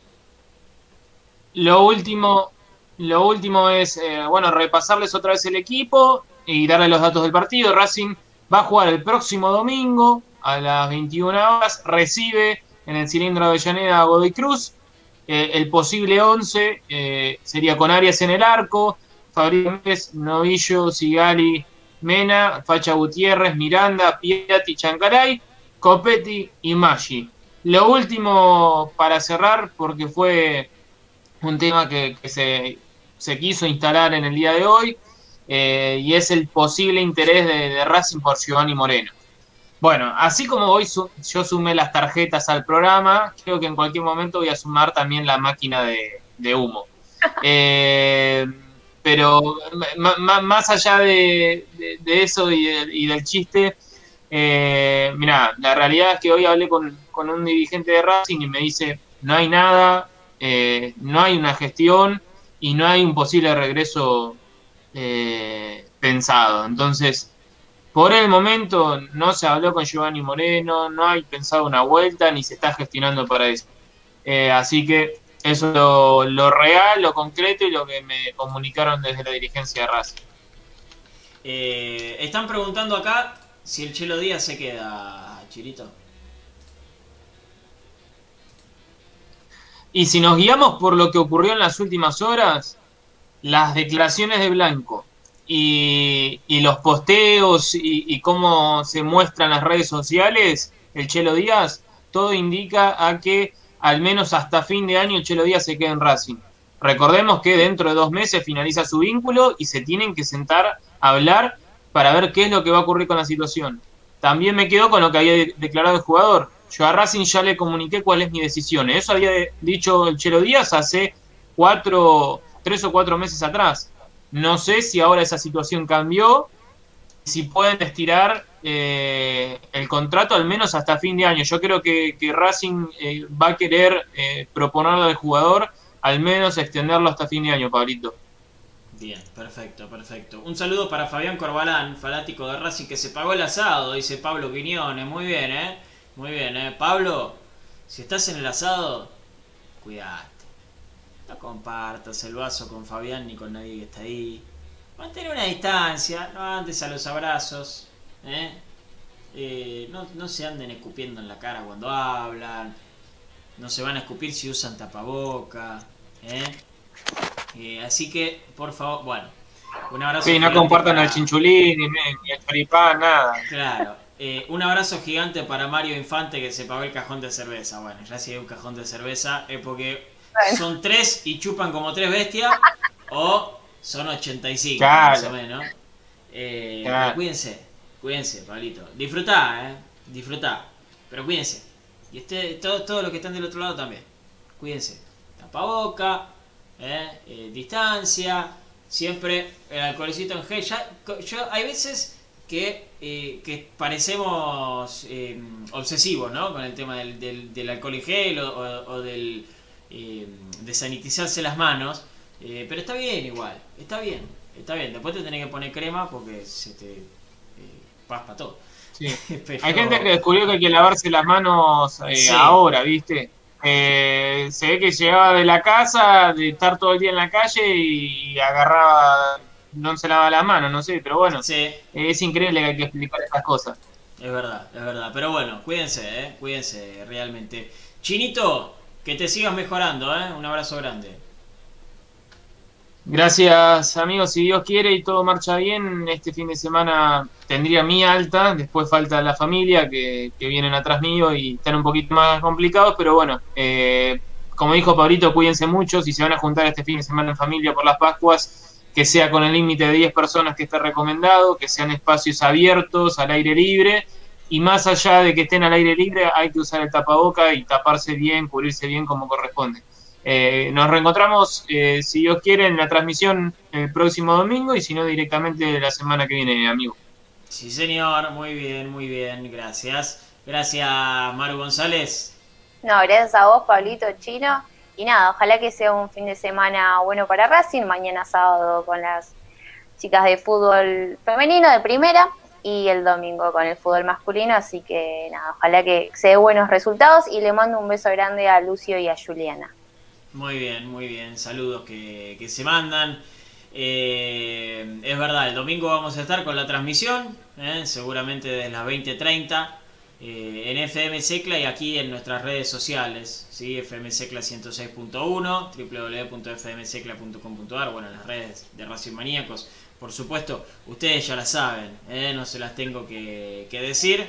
Lo último, lo último es, eh, bueno, repasarles otra vez el equipo y darles los datos del partido. Racing va a jugar el próximo domingo a las 21 horas. Recibe en el cilindro de Avellaneda a Godoy Cruz. Eh, el posible 11 eh, sería con Arias en el arco, Fabriz, Novillo, Sigali, Mena, Facha Gutiérrez, Miranda, Piatti, Chancaray, Copetti y Maggi. Lo último para cerrar, porque fue un tema que, se quiso instalar en el día de hoy, eh, y es el posible interés de, de Racing por Giovanni Moreno. Bueno, así como hoy su- yo sumé las tarjetas al programa, creo que en cualquier momento voy a sumar también la máquina de, de humo. Eh, pero más allá de, de- de eso y, y del chiste, eh, mira, la realidad es que hoy hablé con, con un dirigente de Racing y me dice, no hay nada, eh, no hay una gestión y no hay un posible regreso eh, pensado. Entonces, por el momento no se habló con Giovanni Moreno, no hay pensado una vuelta ni se está gestionando para eso. Eh, así que eso es lo, lo real, lo concreto y lo que me comunicaron desde la dirigencia de Racing. Eh, están preguntando acá si el Chelo Díaz se queda, Chirito. Y si nos guiamos por lo que ocurrió en las últimas horas, las declaraciones de Blanco y, los posteos y, y cómo se muestran las redes sociales, el Chelo Díaz, todo indica a que al menos hasta fin de año el Chelo Díaz se queda en Racing. Recordemos que dentro de dos meses finaliza su vínculo y se tienen que sentar a hablar para ver qué es lo que va a ocurrir con la situación. También me quedo con lo que había declarado el jugador. Yo a Racing ya le comuniqué cuál es mi decisión. Eso había dicho el Chelo Díaz hace cuatro, tres o cuatro meses atrás. No sé si ahora esa situación cambió, si pueden estirar eh, el contrato al menos hasta fin de año. Yo creo que, Racing eh, va a querer eh, proponerle al jugador al menos extenderlo hasta fin de año, Pablito. Bien, perfecto, perfecto. Un saludo para Fabián Corbalán, fanático de Racing, que se pagó el asado, dice Pablo Quiñones. Muy bien, ¿eh? Muy bien, ¿eh? Pablo, si estás en el asado, cuidate. No compartas el vaso con Fabián ni con nadie que está ahí. Mantén una distancia, no andes a los abrazos. ¿eh? Eh, no, no se anden escupiendo en la cara cuando hablan. No se van a escupir si usan tapaboca. ¿eh? Eh, así que, por favor, bueno, un abrazo. Sí, no compartan el chinchulín, ni, el choripán, nada. Claro. Eh, un abrazo gigante para Mario Infante que se pagó el cajón de cerveza. Bueno, ya si hay un cajón de cerveza es porque son tres y chupan como tres bestias o son 85, claro. más o menos. Eh, Cuídense, cuídense, Pablito. Disfrutá, eh. Disfrutá. Pero cuídense. Y este, todos todo los que están del otro lado también. Cuídense. Tapaboca, ¿eh? Eh, distancia, siempre el alcoholcito en gel. yo, hay veces que, eh, que parecemos obsesivos ¿no? con el tema del, del, alcohol en gel o, del de sanitizarse las manos, pero está bien igual, está bien, está bien. Después te tenés que poner crema porque se te paspa todo. Hay gente que descubrió que hay que lavarse las manos ahora, ¿viste? Eh, se ve que llegaba de la casa, de estar todo el día en la calle y agarraba, no se lavaba las manos, no sé, pero bueno, es increíble que hay que explicar estas cosas. Es verdad, es verdad, pero bueno, cuídense, eh, cuídense realmente. Chinito, que te sigas mejorando, eh, un abrazo grande. Gracias amigos, si Dios quiere y todo marcha bien, este fin de semana tendría mi alta, después falta la familia que, vienen atrás mío y están un poquito más complicados, pero bueno, eh, como dijo Pablito, cuídense mucho, si se van a juntar este fin de semana en familia por las Pascuas, que sea con el límite de 10 personas que está recomendado, que sean espacios abiertos, al aire libre, y más allá de que estén al aire libre, hay que usar el tapaboca y taparse bien, cubrirse bien como corresponde. Eh, nos reencontramos, eh, si Dios quiere, en la transmisión el próximo domingo y si no, directamente la semana que viene, amigo. Sí, señor, muy bien, muy bien, gracias. Gracias, Maru González. No, gracias a vos, Pablito Chino. Y nada, ojalá que sea un fin de semana bueno para Racing. Mañana sábado con las chicas de fútbol femenino de primera y el domingo con el fútbol masculino. Así que nada, ojalá que se dé buenos resultados y le mando un beso grande a Lucio y a Juliana. Muy bien, muy bien. Saludos que, se mandan. Eh, es verdad, el domingo vamos a estar con la transmisión, eh, seguramente desde las 20.30 eh, en FM Secla y aquí en nuestras redes sociales, ¿sí? FM Secla 106.1, www.fmsecla.com.ar, bueno, en las redes de Racing Maníacos, por supuesto, ustedes ya la saben, no se las tengo que, decir.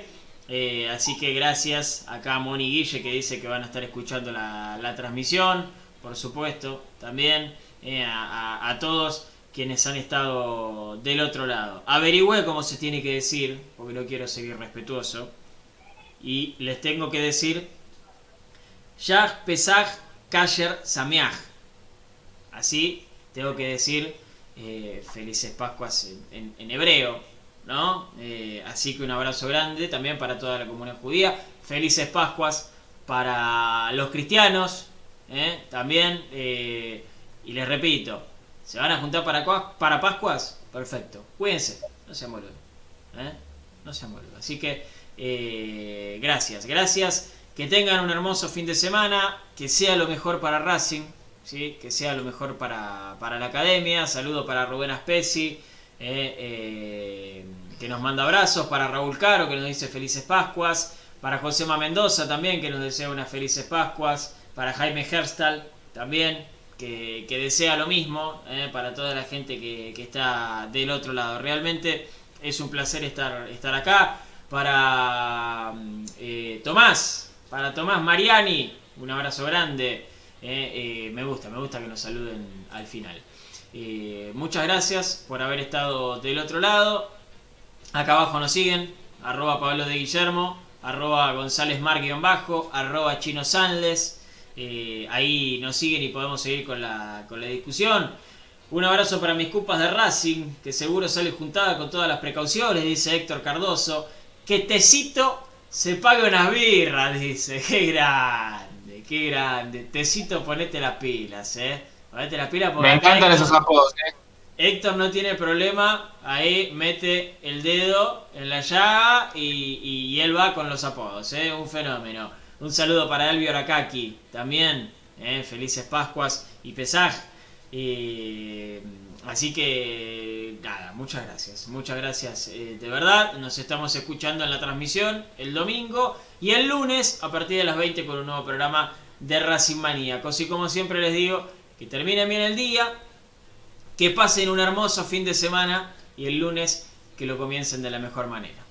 así que gracias acá a Moni Guille que dice que van a estar escuchando la, transmisión por supuesto, también eh, a, todos quienes han estado del otro lado. Averigüé cómo se tiene que decir, porque no quiero seguir respetuoso, y les tengo que decir Yah Pesach Kasher Sameach. Así tengo que decir eh, felices Pascuas en, hebreo, ¿no? Eh, así que un abrazo grande también para toda la comunidad judía. Felices Pascuas para los cristianos, ¿eh? también. Y les repito, ¿se van a juntar para, Pascuas? Perfecto. Cuídense, no se boludos. No se boludos. Así que, gracias, gracias. Que tengan un hermoso fin de semana, que sea lo mejor para Racing, ¿sí? que sea lo mejor para, para la academia. Saludo para Rubén Aspesi, que nos manda abrazos, para Raúl Caro, que nos dice felices Pascuas, para Josema Mendoza también, que nos desea unas felices Pascuas para Jaime Herstal también, que, desea lo mismo, eh, para toda la gente que, está del otro lado. Realmente es un placer estar, estar acá. Para eh, Tomás, para Tomás Mariani, un abrazo grande. Eh, me gusta, me gusta que nos saluden al final. muchas gracias por haber estado del otro lado. Acá abajo nos siguen, arroba Pablo de Guillermo, arroba González Mar bajo, arroba Chino Sanles. Eh, ahí nos siguen y podemos seguir con la, con la discusión. Un abrazo para mis cupas de Racing, que seguro sale juntada con todas las precauciones, dice Héctor Cardoso. Que Tecito se pague unas birras, dice. Qué qué grande. Tecito, ponete las pilas, eh. Ponete las pilas porque Me encantan esos apodos, eh. Héctor no tiene problema, ahí mete el dedo en la llaga y, él va con los apodos, ¿eh? un fenómeno. Un saludo para Elvio Arakaki, también, ¿eh? felices Pascuas y Pesaj. Así que, nada, muchas gracias, muchas gracias eh, de verdad. Nos estamos escuchando en la transmisión el domingo y el lunes a partir de las 20 con un nuevo programa de Racing Maníacos. Y como siempre les digo, que termine bien el día, que pasen un hermoso fin de semana y el lunes que lo comiencen de la mejor manera.